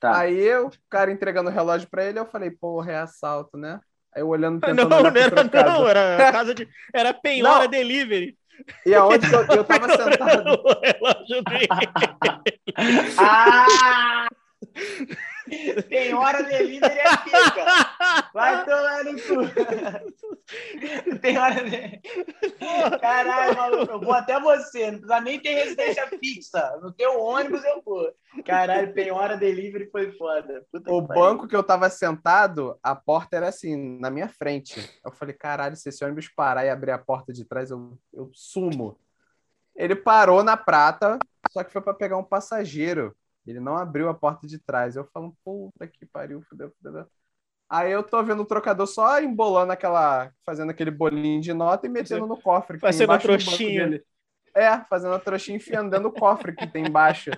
Tá. Aí o cara entregando o relógio pra ele, eu falei, porra, é assalto, né? Aí eu olhando, Não, tentando não pro era trocado. não, era casa de. Era penhora Não. delivery. E aonde eu, eu tava sentado? O relógio dele. Ah! Tem hora delivery aqui, cara. Vai tomar no cu. Tem hora de... Caralho, maluco, eu vou até você. Não precisa nem ter residência fixa. No teu ônibus eu vou. Caralho, tem hora delivery foi foda. Puta O que pariu. banco que eu tava sentado, a porta era assim, na minha frente. Eu falei, caralho, se esse ônibus parar e abrir a porta de trás, eu, eu sumo. Ele parou na prata, só que foi pra pegar um passageiro. Ele não abriu a porta de trás. Eu falo, puta que pariu, fudeu, fudeu. Aí eu tô vendo o trocador só embolando aquela, fazendo aquele bolinho de nota e metendo no cofre. que tem Fazendo a trouxinha. É, fazendo a trouxinha enfiando dentro do cofre que tem embaixo.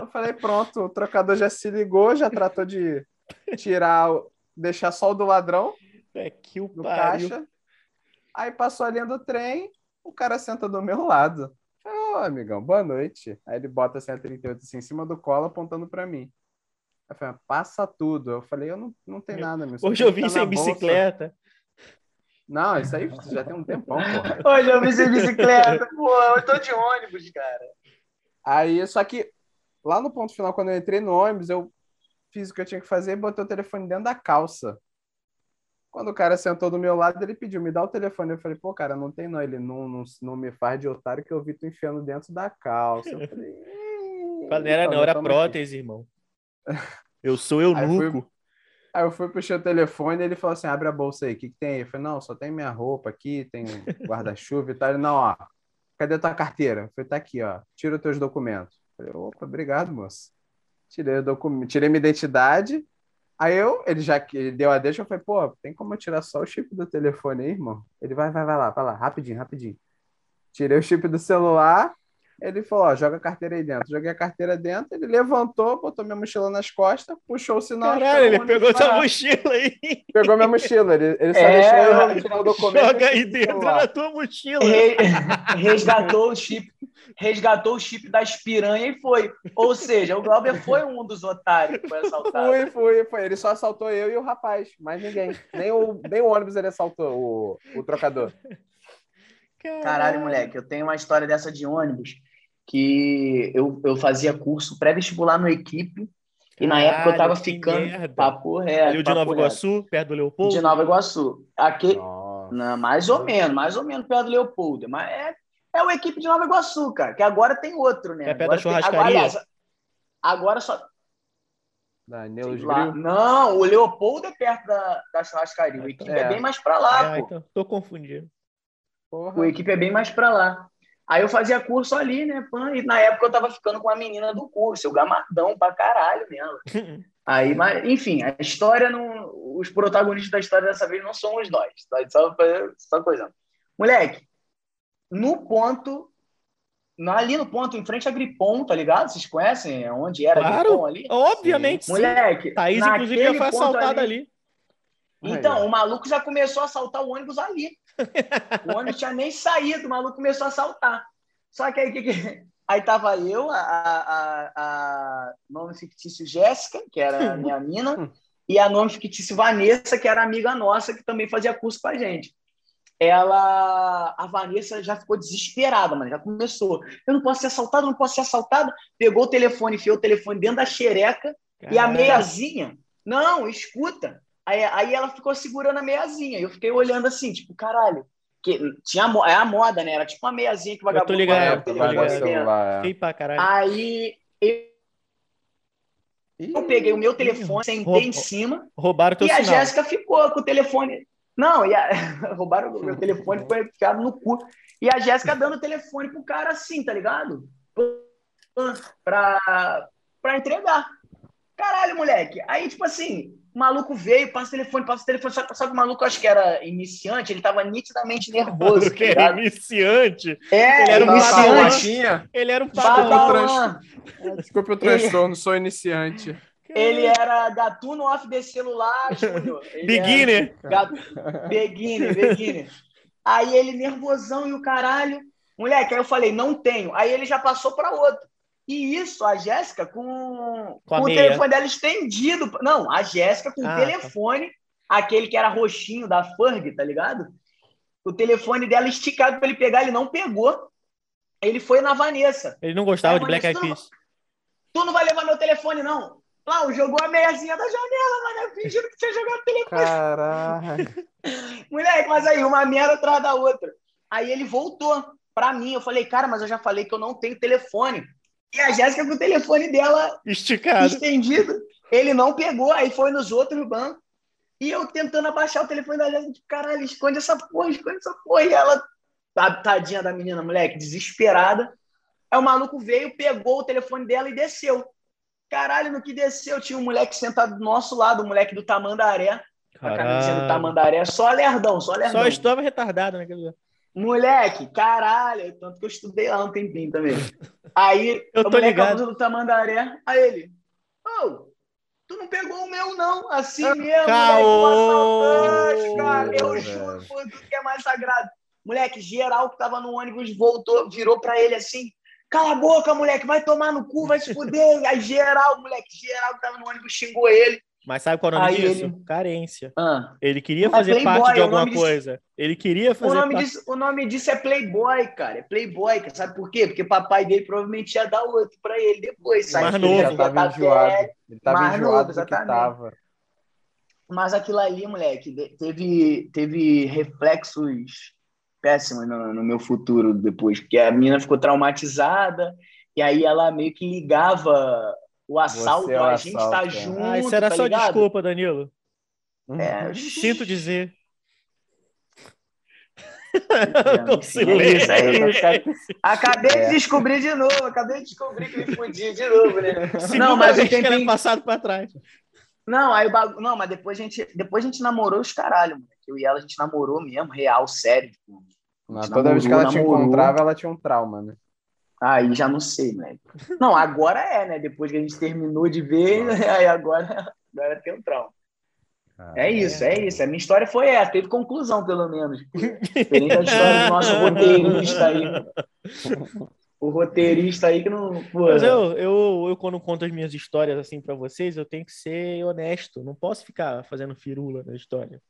Eu falei, pronto, o trocador já se ligou, já tratou de tirar, o- deixar só o do ladrão É que o pariu. caixa. Aí passou a linha do trem, o cara senta do meu lado. Ô, amigão, boa noite. Aí ele bota assim a 38 assim, em cima do colo, apontando pra mim. Eu falei, passa tudo. Eu falei, eu não, não tem nada, meu. Hoje eu vim sem bicicleta. Não, isso aí já tem um tempão, pô. Hoje eu vi sem bicicleta. Pô, eu tô de ônibus, cara. Aí, só que lá no ponto final, quando eu entrei no ônibus, eu fiz o que eu tinha que fazer e botei o telefone dentro da calça. Quando o cara sentou do meu lado, ele pediu, me dá o telefone. Eu falei, pô, cara, não tem não. Ele não, não, não me faz de otário que eu vi tu enfiando dentro da calça. Eu falei, "Ih, Não era, não, era toma aqui." prótese, irmão. Eu sou Aí fui- eunuco. Aí eu fui puxar o telefone e ele falou assim: abre a bolsa aí, o que, que tem aí? Eu falei, não, só tem minha roupa aqui, tem guarda-chuva e tal. Ele, não, ó, cadê tua carteira? Eu falei, tá aqui, ó, tira os teus documentos. Eu falei, opa, obrigado, moço. Tirei, o docu... Tirei minha identidade. Aí eu, ele já deu a deixa, eu falei, pô, tem como eu tirar só o chip do telefone aí, irmão? Ele vai, vai, vai lá, vai lá, rapidinho, rapidinho. Tirei o chip do celular. Ele falou, ó, joga a carteira aí dentro. Joguei a carteira dentro, ele levantou, botou minha mochila nas costas, puxou o sinal. Caralho, ele pegou sua mochila aí. Pegou minha mochila. Ele, ele só É, deixou eu tirar o documento. Joga aí dentro da tua mochila. Re- resgatou o chip, resgatou o chip das piranhas e foi. Ou seja, o Glauber foi um dos otários que foi assaltado. Fui, fui, foi. Ele só assaltou eu e o rapaz, mais ninguém. Nem o, nem o ônibus ele assaltou, o, o trocador. Caralho, moleque, eu tenho uma história dessa de ônibus que eu, eu fazia curso pré-vestibular no equipe e na época eu tava Caralho, que ficando merda. papo reto. Ali o de Nova reto. Iguaçu, perto do Leopoldo. De Nova Iguaçu. Aqui, Nossa. não, mais ou menos, mais ou menos perto do Leopoldo. Mas é, é o equipe de Nova Iguaçu, cara, que agora tem outro, né? É perto da Agora tem- churrascaria? Agora, aliás, agora só. Danilo lá- não, o Leopoldo é perto da, da churrascaria. O equipe é. É. bem mais pra lá, Ah, pô. então, tô confundindo. Porra. O equipe é bem mais pra lá. Aí eu fazia curso ali, né? pã, E na época eu tava ficando com a menina do curso, eu gamadão pra caralho mesmo. Aí, mas, enfim, a história não. Os protagonistas da história dessa vez não somos nós. Tá? Só, só coisa. Moleque, no ponto. na- Ali no ponto, em frente a Gripom, tá ligado? Vocês conhecem onde era Claro. Gripom ali? Obviamente, sim. Moleque. Thaís, inclusive, já naquele foi ponto assaltada ali. Então, Aí, ó. o maluco já começou a assaltar o ônibus ali. O ônibus tinha nem saído, o maluco começou a assaltar. Só que aí, que que- aí tava eu, a, a, a, nome fictício Jéssica, que era a minha mina, e a nome fictício Vanessa, que era amiga nossa, que também fazia curso com a gente. Ela, a Vanessa já ficou desesperada, mano, já começou. Eu não posso ser assaltado, não posso ser assaltado. Pegou o telefone, enfiou o telefone dentro da xereca, e a meiazinha, não, escuta. Aí, aí ela ficou segurando a meiazinha. Eu fiquei olhando assim, tipo, caralho, que tinha a é a moda, né? Era tipo uma meiazinha que o Eu tô vagabundo ligado, eu o tô ligado. celular. é. Pra caralho. Aí eu eu peguei o meu telefone, sentei Rouba- em cima Roubaram teu e a sinal. Jéssica ficou com o telefone. Não, e a... roubaram o meu telefone, foi ficado no cu. E a Jéssica dando o telefone pro cara assim, tá ligado? Pra, pra entregar. Caralho, moleque. Aí, tipo assim, o maluco veio, passa o telefone, passa o telefone. Só, só que o maluco, acho que era iniciante, ele tava nitidamente nervoso. tá que era ligado? iniciante. É, Ele era um iniciante. Ele era um Padawan. padawan. Desculpa o transtorno, sou iniciante. Ele era gatuno off de celular, Júnior. Ele Beginner. Gato... Beginner, beginner. Aí ele nervosão e o caralho. Moleque, aí eu falei, não tenho. Aí ele já passou para outro. E isso, a Jéssica com, Com a com o telefone dela estendido. Não, a Jéssica com Ah, o telefone, aquele que era roxinho da Ferg, tá ligado? O telefone dela esticado para ele pegar, ele não pegou. Ele foi na Vanessa. Ele não gostava É, de Black Eyed Peas. Tu não vai levar meu telefone, não. Lá, jogou a meiazinha da janela, mano. Fingindo que tinha jogado o telefone. Caralho. Moleque, mas aí, uma merda atrás da outra. Aí ele voltou pra mim. Eu falei, cara, mas eu já falei que eu não tenho telefone. E a Jéssica com o telefone dela Esticado. estendido. Ele não pegou, aí foi nos outros bancos. E eu tentando abaixar o telefone da Jéssica, tipo, caralho, esconde essa porra, esconde essa porra. E ela, tadinha da menina, moleque, desesperada. Aí o maluco veio, pegou o telefone dela e desceu. Caralho, no que desceu, tinha um moleque sentado do nosso lado, o moleque do Tamandaré. A camisinha do Caralho. Tamandaré, só lerdão, só lerdão. Só estava retardado, né? Moleque, caralho, tanto que eu estudei lá um tempinho também. Aí, Eu o tô moleque ligado. do Tamandaré, aí ele, ô, tu não pegou o meu não, assim mesmo, Caô! moleque, cara, eu juro por tudo que é mais sagrado. Moleque, geral que tava no ônibus voltou, virou pra ele assim, cala a boca, moleque, vai tomar no cu, vai se fuder. Aí geral, moleque, geral que tava no ônibus xingou ele. Mas sabe qual é o nome Aí disso? ele- Carência. Ah, Ele queria Mas fazer Playboy, parte de o alguma nome disso- coisa. Ele queria O fazer nome, parte. disso, o nome disso é Playboy, cara. É Playboy, cara. sabe por quê? Porque papai dele provavelmente ia dar outro pra ele depois, sabe? Mais Porque ele novo. já Ele tava enjoado. Ele tava mais enjoado novo, que exatamente. tava. Mas aquilo ali, moleque, teve, teve reflexos péssimos no, no meu futuro depois, porque a menina ficou traumatizada e aí ela meio que ligava o assalto, é o a gente tá assalto, é. junto, Ah, isso era tá só ligado? desculpa, Danilo. É, Sinto dizer. É, Com silêncio. é isso, é Acabei É. de descobrir de novo, acabei de descobrir que me fudi de novo, né? Segunda Não, mas vez que é tempinho... passado pra trás. Não, aí o bagu... Não, mas depois a gente, depois a gente namorou os caralho, mano. Eu e ela a gente namorou mesmo, real, sério. Tipo. Não, gente toda vez que ela namorou, te namorou. encontrava, ela tinha um trauma, né? Aí já não sei, moleque. Não, agora é, né? Depois que a gente terminou de ver, aí agora, agora tem um trauma. É isso, é isso. A minha história foi essa. Teve conclusão, pelo menos. Diferente da história do nosso roteirista aí. O roteirista aí que não. Pô, Mas eu, eu, eu, quando conto as minhas histórias assim pra vocês, eu tenho que ser honesto. Não posso ficar fazendo firula na história.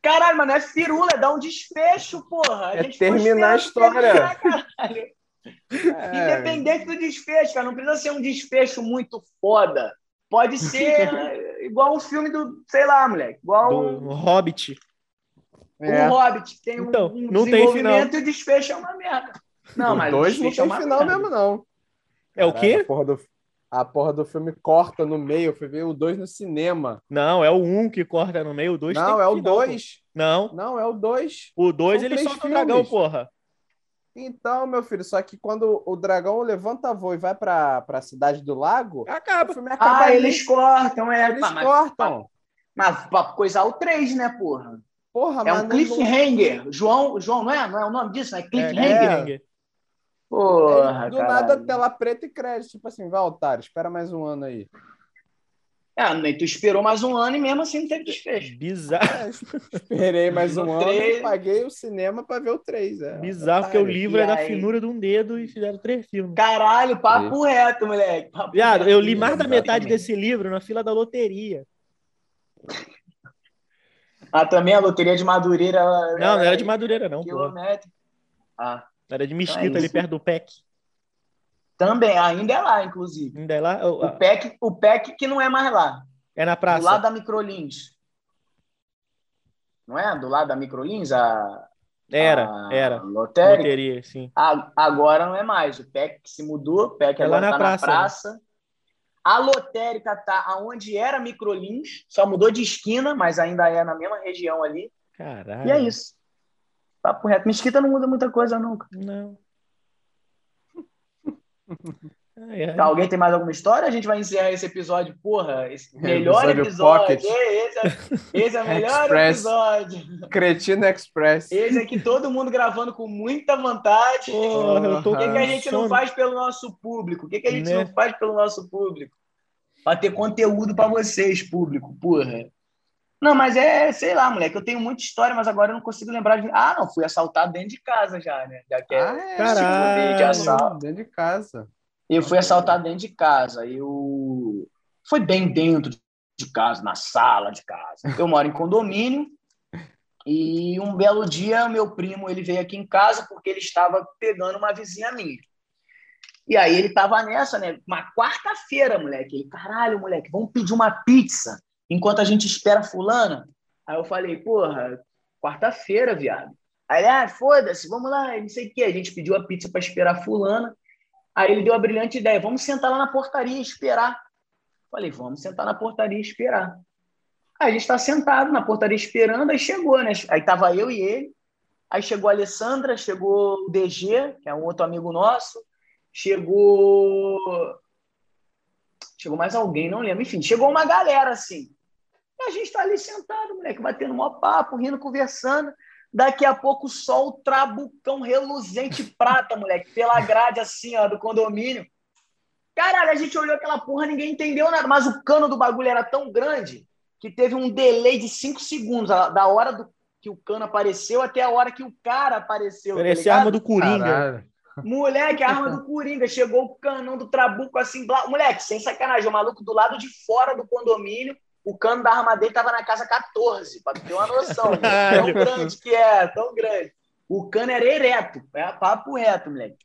Caralho, mas não é firula, é dar um desfecho, porra. A É terminar a história. terminar. É, Independente do desfecho, cara. Não precisa ser um desfecho muito foda. Pode ser eh, igual um filme do, sei lá, moleque. Igual Do um, Hobbit. é. um Hobbit. Tem um, Então, um não tem desenvolvimento e o desfecho é uma merda. Não, O mas dois o não é tem uma final merda. mesmo, não. É o Caralho, A quê? porra, do, a porra do filme corta no meio. Eu fui ver o 2 no cinema. Não, é o 1 que corta no meio, o 2 não, é o 2. Não, Não, é o 2. o 2 São ele solta o dragão, porra. Então, meu filho, só que quando o dragão levanta voo e vai pra, pra cidade do lago, o Acaba. filme acaba Ah, ali. eles cortam, é. Eles Pá, mas, cortam. mas pra coisar o 3, né, porra? Porra, É mas um não- cliffhanger. João, João, não é? Não é o nome disso? É É, cliffhanger? cliffhanger. Porra, do caralho. nada tela preta e crédito. Tipo assim, vai, otário, espera mais um ano aí. É, nem tu esperou mais um ano e mesmo assim não teve desfecho. Bizarro. É, esperei mais um No ano e paguei o cinema pra ver o 3. É, Bizarro, porque o livro E é da finura de um dedo e fizeram três filmes. Caralho, papo reto, moleque. Papo Viado, reto eu li mais da metade desse livro na fila da loteria. Ah, também a loteria de Madureira. Não, não era é de Madureira, não. Quilométrico. Ah, Era de Então é Mesquita, ali isso. perto do PEC. Também, ainda é lá, inclusive. Ainda é lá? O PEC, o PEC que não é mais lá. É na Do praça. lado da Microlins. Não é? Do lado da Microlins, a, Era, a era. Lotérica. Loteria, sim. A- Agora não é mais. O PEC se mudou, o PEC É lá agora na tá praça, na praça. A lotérica tá aonde era Microlins, só mudou de esquina, mas ainda é na mesma região ali. Caralho. E é isso. Papo reto. Mesquita não muda muita coisa nunca. Não. Ai, ai. Tá, alguém tem mais alguma história? A gente vai encerrar esse episódio. Porra, esse melhor Episódio episódio. É, Esse, é, esse é o melhor Express. episódio. Cretino Express. Esse aqui, todo mundo gravando com muita vontade. Porra, eu tô O que, que a gente não faz pelo nosso público? O que, que a gente Né? não faz pelo nosso público? Pra ter conteúdo pra vocês, público, porra. Não, mas é, sei lá, moleque, eu tenho muita história, mas agora eu não consigo lembrar de. Ah, não, fui assaltado dentro de casa já, né? Já que é Ah, é. Caralho. de assalto. Dentro de casa. Eu fui assaltado dentro de casa. Eu foi bem dentro de casa, na sala de casa. Eu moro em condomínio e um belo dia meu primo ele veio aqui em casa porque ele estava pegando uma vizinha minha. E aí ele tava nessa, né? Uma quarta-feira, moleque. Ele, caralho, moleque, vamos pedir uma pizza enquanto a gente espera fulana. Aí eu falei, porra, quarta-feira, viado. Aí ele, ah, foda-se, vamos lá, não sei o quê. A gente pediu a pizza para esperar fulana. Aí ele deu a brilhante ideia, vamos sentar lá na portaria e esperar. Falei, vamos sentar na portaria e esperar. Aí a gente está sentado na portaria esperando, aí chegou, né? Aí tava eu e ele. Aí chegou a Alessandra, chegou o DG, que é um outro amigo nosso. Chegou. Chegou mais alguém, não lembro. Enfim, chegou uma galera assim. E a gente tá ali sentado, moleque, batendo mó papo, rindo, conversando. Daqui a pouco, só o trabucão reluzente prata, moleque, pela grade assim, ó, do condomínio. Caralho, a gente olhou aquela porra, ninguém entendeu nada. Mas o cano do bagulho era tão grande que teve um delay de cinco segundos, a- da hora do, que o cano apareceu até a hora que o cara apareceu. tá Parecia a ligado? arma do Coringa. Caralho. Moleque, a arma do Coringa. Chegou o canão do Trabuco assim. blá- Moleque, sem sacanagem. O maluco do lado de fora do condomínio. O cano da arma dele tava na casa 14, pra tu ter uma noção. moleque. Tão grande que é, tão grande. O cano era ereto, é papo reto, moleque.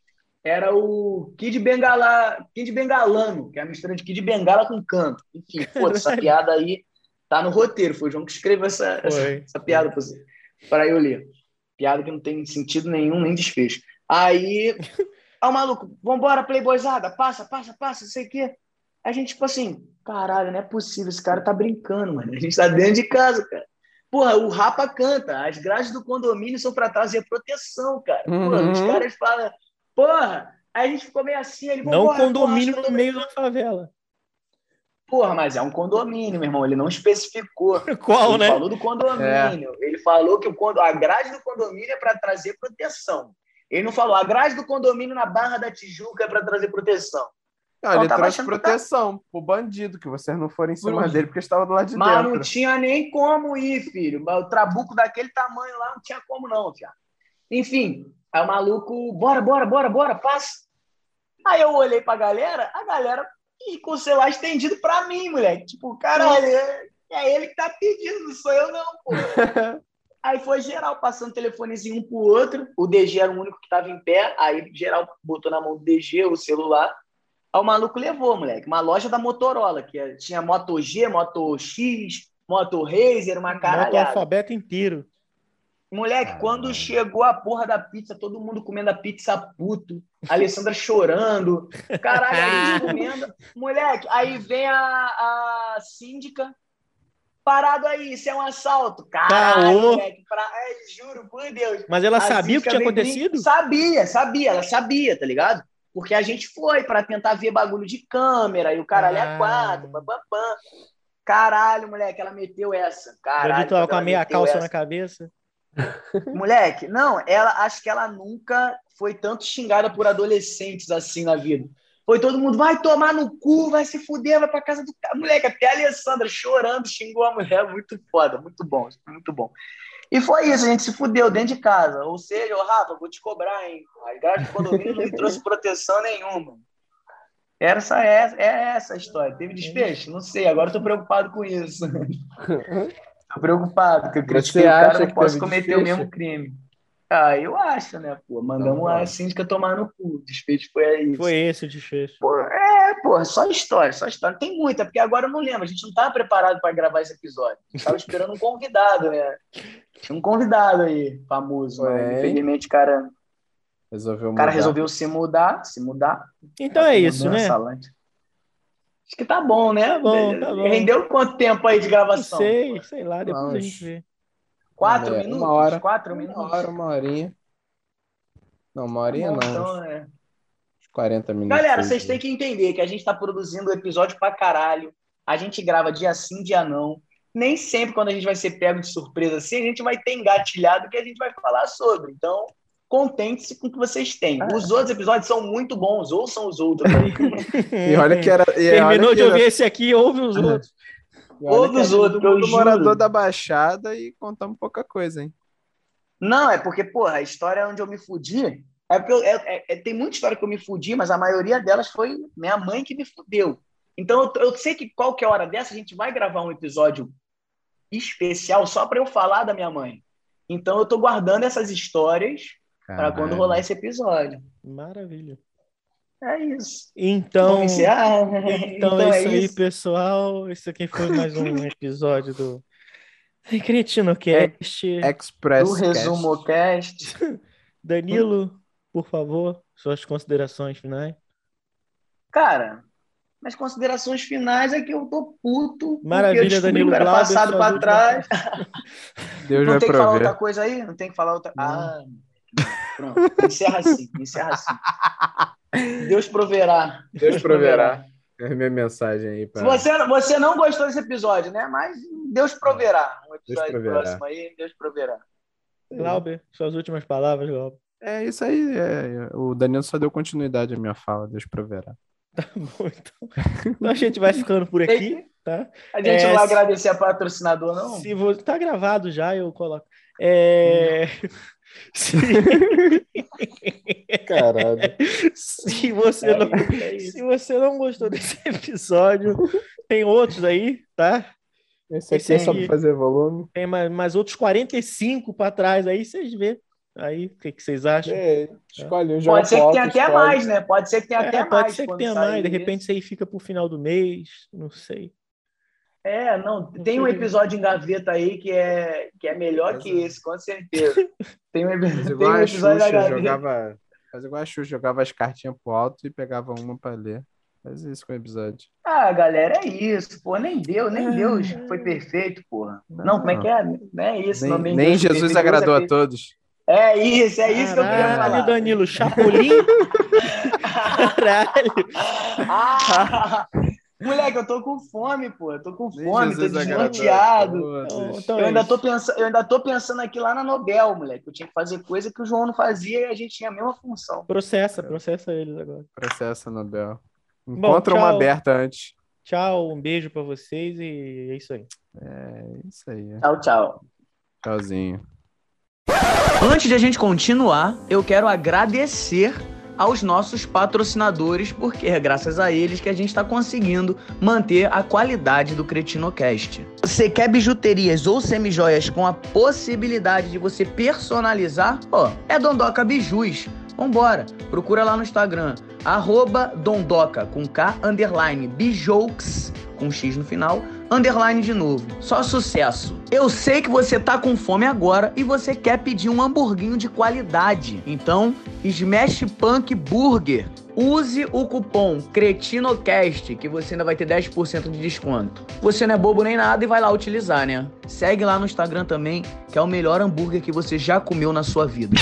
Era o Kid Bengala, Kid Bengalano, que é a mistura de Kid Bengala com canto. Enfim, pô, essa piada aí tá no roteiro. Foi o João que escreveu essa, essa, essa piada pra você- para eu ler. Piada que não tem sentido nenhum, nem desfecho. Aí, ah, o maluco, vambora, playboyzada, passa, passa, passa, não sei o quê. A gente, tipo assim, caralho, não é possível, esse cara tá brincando, mano. A gente tá dentro de casa, cara. Porra, o Rapa canta, as grades do condomínio são pra trazer proteção, cara. Porra, Uhum. os caras falam, porra, aí a gente ficou meio assim, ele Não condomínio porra, no meio da favela. Porra, mas é um condomínio, meu irmão. Ele não especificou. Qual, ele né? falou do condomínio. Ele falou que o condo... a grade do condomínio é para trazer proteção. Ele não falou a grade do condomínio na Barra da Tijuca é para trazer proteção. Então, ele trouxe proteção pro bandido, que vocês não foram em cima Por- dele porque estava do lado de Mas dentro. não tinha nem como ir, filho. O trabuco daquele tamanho lá não tinha como, não, filho. Enfim, aí o maluco, bora, bora, bora, bora, passa. Aí eu olhei pra galera, a galera e com o celular estendido pra mim, moleque. Tipo, caralho, é, é ele que tá pedindo, não sou eu, não, pô. Aí foi geral passando telefonezinho um pro outro. O DG era o único que tava em pé. Aí geral botou na mão do DG o celular. Aí o maluco levou, moleque. Uma loja da Motorola, que é- tinha Moto G, Moto X, Moto Razer, uma caralhada. alfabeto inteiro. Moleque, Caralho. quando chegou a porra da pizza, todo mundo comendo a pizza puto. A Alessandra chorando. Caralho, a gente comendo. Moleque, aí vem a, a síndica. Parado aí, isso é um assalto. Caralho, Caô. moleque. Pra... É, juro, por Deus. Mas ela A sabia o que tinha acontecido? Sabia, sabia, ela sabia, tá ligado? Porque a gente foi pra tentar ver bagulho de câmera e o caralho é Ah. quatro, pam, pam, pam. Caralho, moleque, ela meteu essa. Caralho, Eu tava quando com a ela meia calça essa. na cabeça. Moleque, não, ela acho que ela nunca foi tanto xingada por adolescentes assim na vida. Foi todo mundo, vai tomar no cu, vai se fuder, vai pra casa do cara. Moleque, até a Alessandra chorando xingou a mulher. Muito foda, muito bom, muito bom. E foi isso, a gente se fudeu dentro de casa. Ou seja, ô Rafa, vou te cobrar, hein? A grade do condomínio não me trouxe proteção nenhuma. Essa é, é essa a história. Teve desfecho? Não sei, agora eu tô preocupado com isso. tô preocupado, porque eu critiquei o cara, não posso cometer o desfecho? mesmo crime. Ah, eu acho, né, pô? Mandamos Então, tá. a síndica tomar no cu. O desfecho foi aí. Foi esse o desfecho. Pô, é, porra, só história, só história. Tem muita, porque agora eu não lembro. A gente não estava preparado para gravar esse episódio. A gente estava esperando um convidado, né? Tinha um convidado aí, famoso. Infelizmente, o cara, Resolveu o cara mudar. resolveu se mudar, se mudar. Então Tá é isso, né? Salante. Acho que tá bom, né? Tá bom, tá bom. Rendeu quanto tempo aí de Não gravação? sei, sei lá, depois a Vamos. gente vê. Quatro É, minutos? uma hora. Quatro Uma minutos? hora, uma horinha. Não, uma horinha Bom, não. então, né? 40 minutos. Galera, vocês têm que entender que a gente tá produzindo episódio pra caralho. A gente grava dia sim, dia não. Nem sempre, quando a gente vai ser pego de surpresa assim, a gente vai ter engatilhado que a gente vai falar sobre. Então, contente-se com o que vocês têm. Os outros episódios são muito bons, ouçam os outros. E olha que era. E Terminou olha de era- ouvir esse aqui, ouve os outros. e olha Ou que é outros, eu juro. morador da Baixada e contamos pouca coisa, hein? Não, é porque, porra, a história onde eu me fudi. É porque eu- é- é- é- tem muita história que eu me fudi, mas a maioria delas foi minha mãe que me fudeu. Então eu, eu sei que qualquer hora dessa a gente vai gravar um episódio especial só para eu falar da minha mãe. Então eu tô guardando essas histórias para quando rolar esse episódio. Maravilha. É isso. Então, encerrar? então, é isso aí, pessoal. Esse aqui foi mais um episódio do CretinoCast. Express. Do Resumo Cast. Danilo, por favor, suas considerações finais. Cara, Mas considerações finais é que eu tô puto. Maravilha, eu Danilo Glauber, passado últimas- trás. Deus não vai tem que falar outra coisa aí? Não tem que falar outra. Ah, pronto. Encerra assim, encerra assim. Deus proverá. Deus proverá. É a minha mensagem aí para. você, você não gostou desse episódio, né? Mas Deus proverá. Um episódio proverá. próximo aí, Deus proverá. Glauber, suas últimas palavras, Glauber. É isso aí. é. O Danilo só deu continuidade à minha fala. Deus proverá. Bom, então, então a gente vai ficando por aqui, tá? A gente É, não vai se- agradecer a patrocinador, não? Se você tá gravado já, eu coloco. É... Se... Caralho. se você não É se você não gostou desse episódio, tem outros aí, tá? Esse aqui Esse é só pra fazer volume. Tem mais, mais outros 45 para trás aí, vocês vê. Aí, o que, que vocês acham? É, escolhe um Pode ser que tenha até mais, né? Pode ser que tenha É, até pode mais. ser que tenha mais, de repente isso aí fica pro final do mês, não sei. É, não, tem um episódio em gaveta aí que é, que é melhor que esse, com certeza. Tem um, Faz tem igual um a episódio da Xuxa, gaveta. jogava. Faz igual a Xuxa, jogava as cartinhas pro alto e pegava uma pra ler. Faz isso com o episódio. Ah, galera, é isso, pô. Nem Deus, nem Ah. Deus foi perfeito, porra. Não, como é que é? Não é isso. Nem, não, nem Deus Jesus agradou a Deus todos. é. É isso, é isso que eu queria Caralho, falar. Danilo, Chapolin? Caralho. Ah, moleque, eu tô com fome, pô. Eu tô com fome, tô Jesus a desnorteado. todos. Então Eu é ainda, isso. tô pensando, eu ainda tô pensando aqui lá na Nobel, moleque. Eu tinha que fazer coisa que o João não fazia e a gente tinha a mesma função. Processa, processa eles agora. Processo Nobel. Encontra uma tchau. aberta antes. Tchau, um beijo pra vocês e é isso aí. É isso aí. Tchau, tchau. Tchauzinho. Antes de a gente continuar, eu quero agradecer aos nossos patrocinadores, porque é graças a eles que a gente está conseguindo manter a qualidade do CretinoCast. Você quer bijuterias ou semijoias com a possibilidade de você personalizar? Ó, é Dondoca Bijus. Vambora, procura lá no Instagram, arroba Dondoca, com K, underline, bijouks, com X no final, underline de novo. Só sucesso. Eu sei que você tá com fome agora e você quer pedir um hamburguinho de qualidade. Então, Smash Punk Burger. Use o cupom CretinoCast que você ainda vai ter 10% de desconto. Você não é bobo nem nada e vai lá utilizar, né? Segue lá no Instagram também, que é o melhor hambúrguer que você já comeu na sua vida.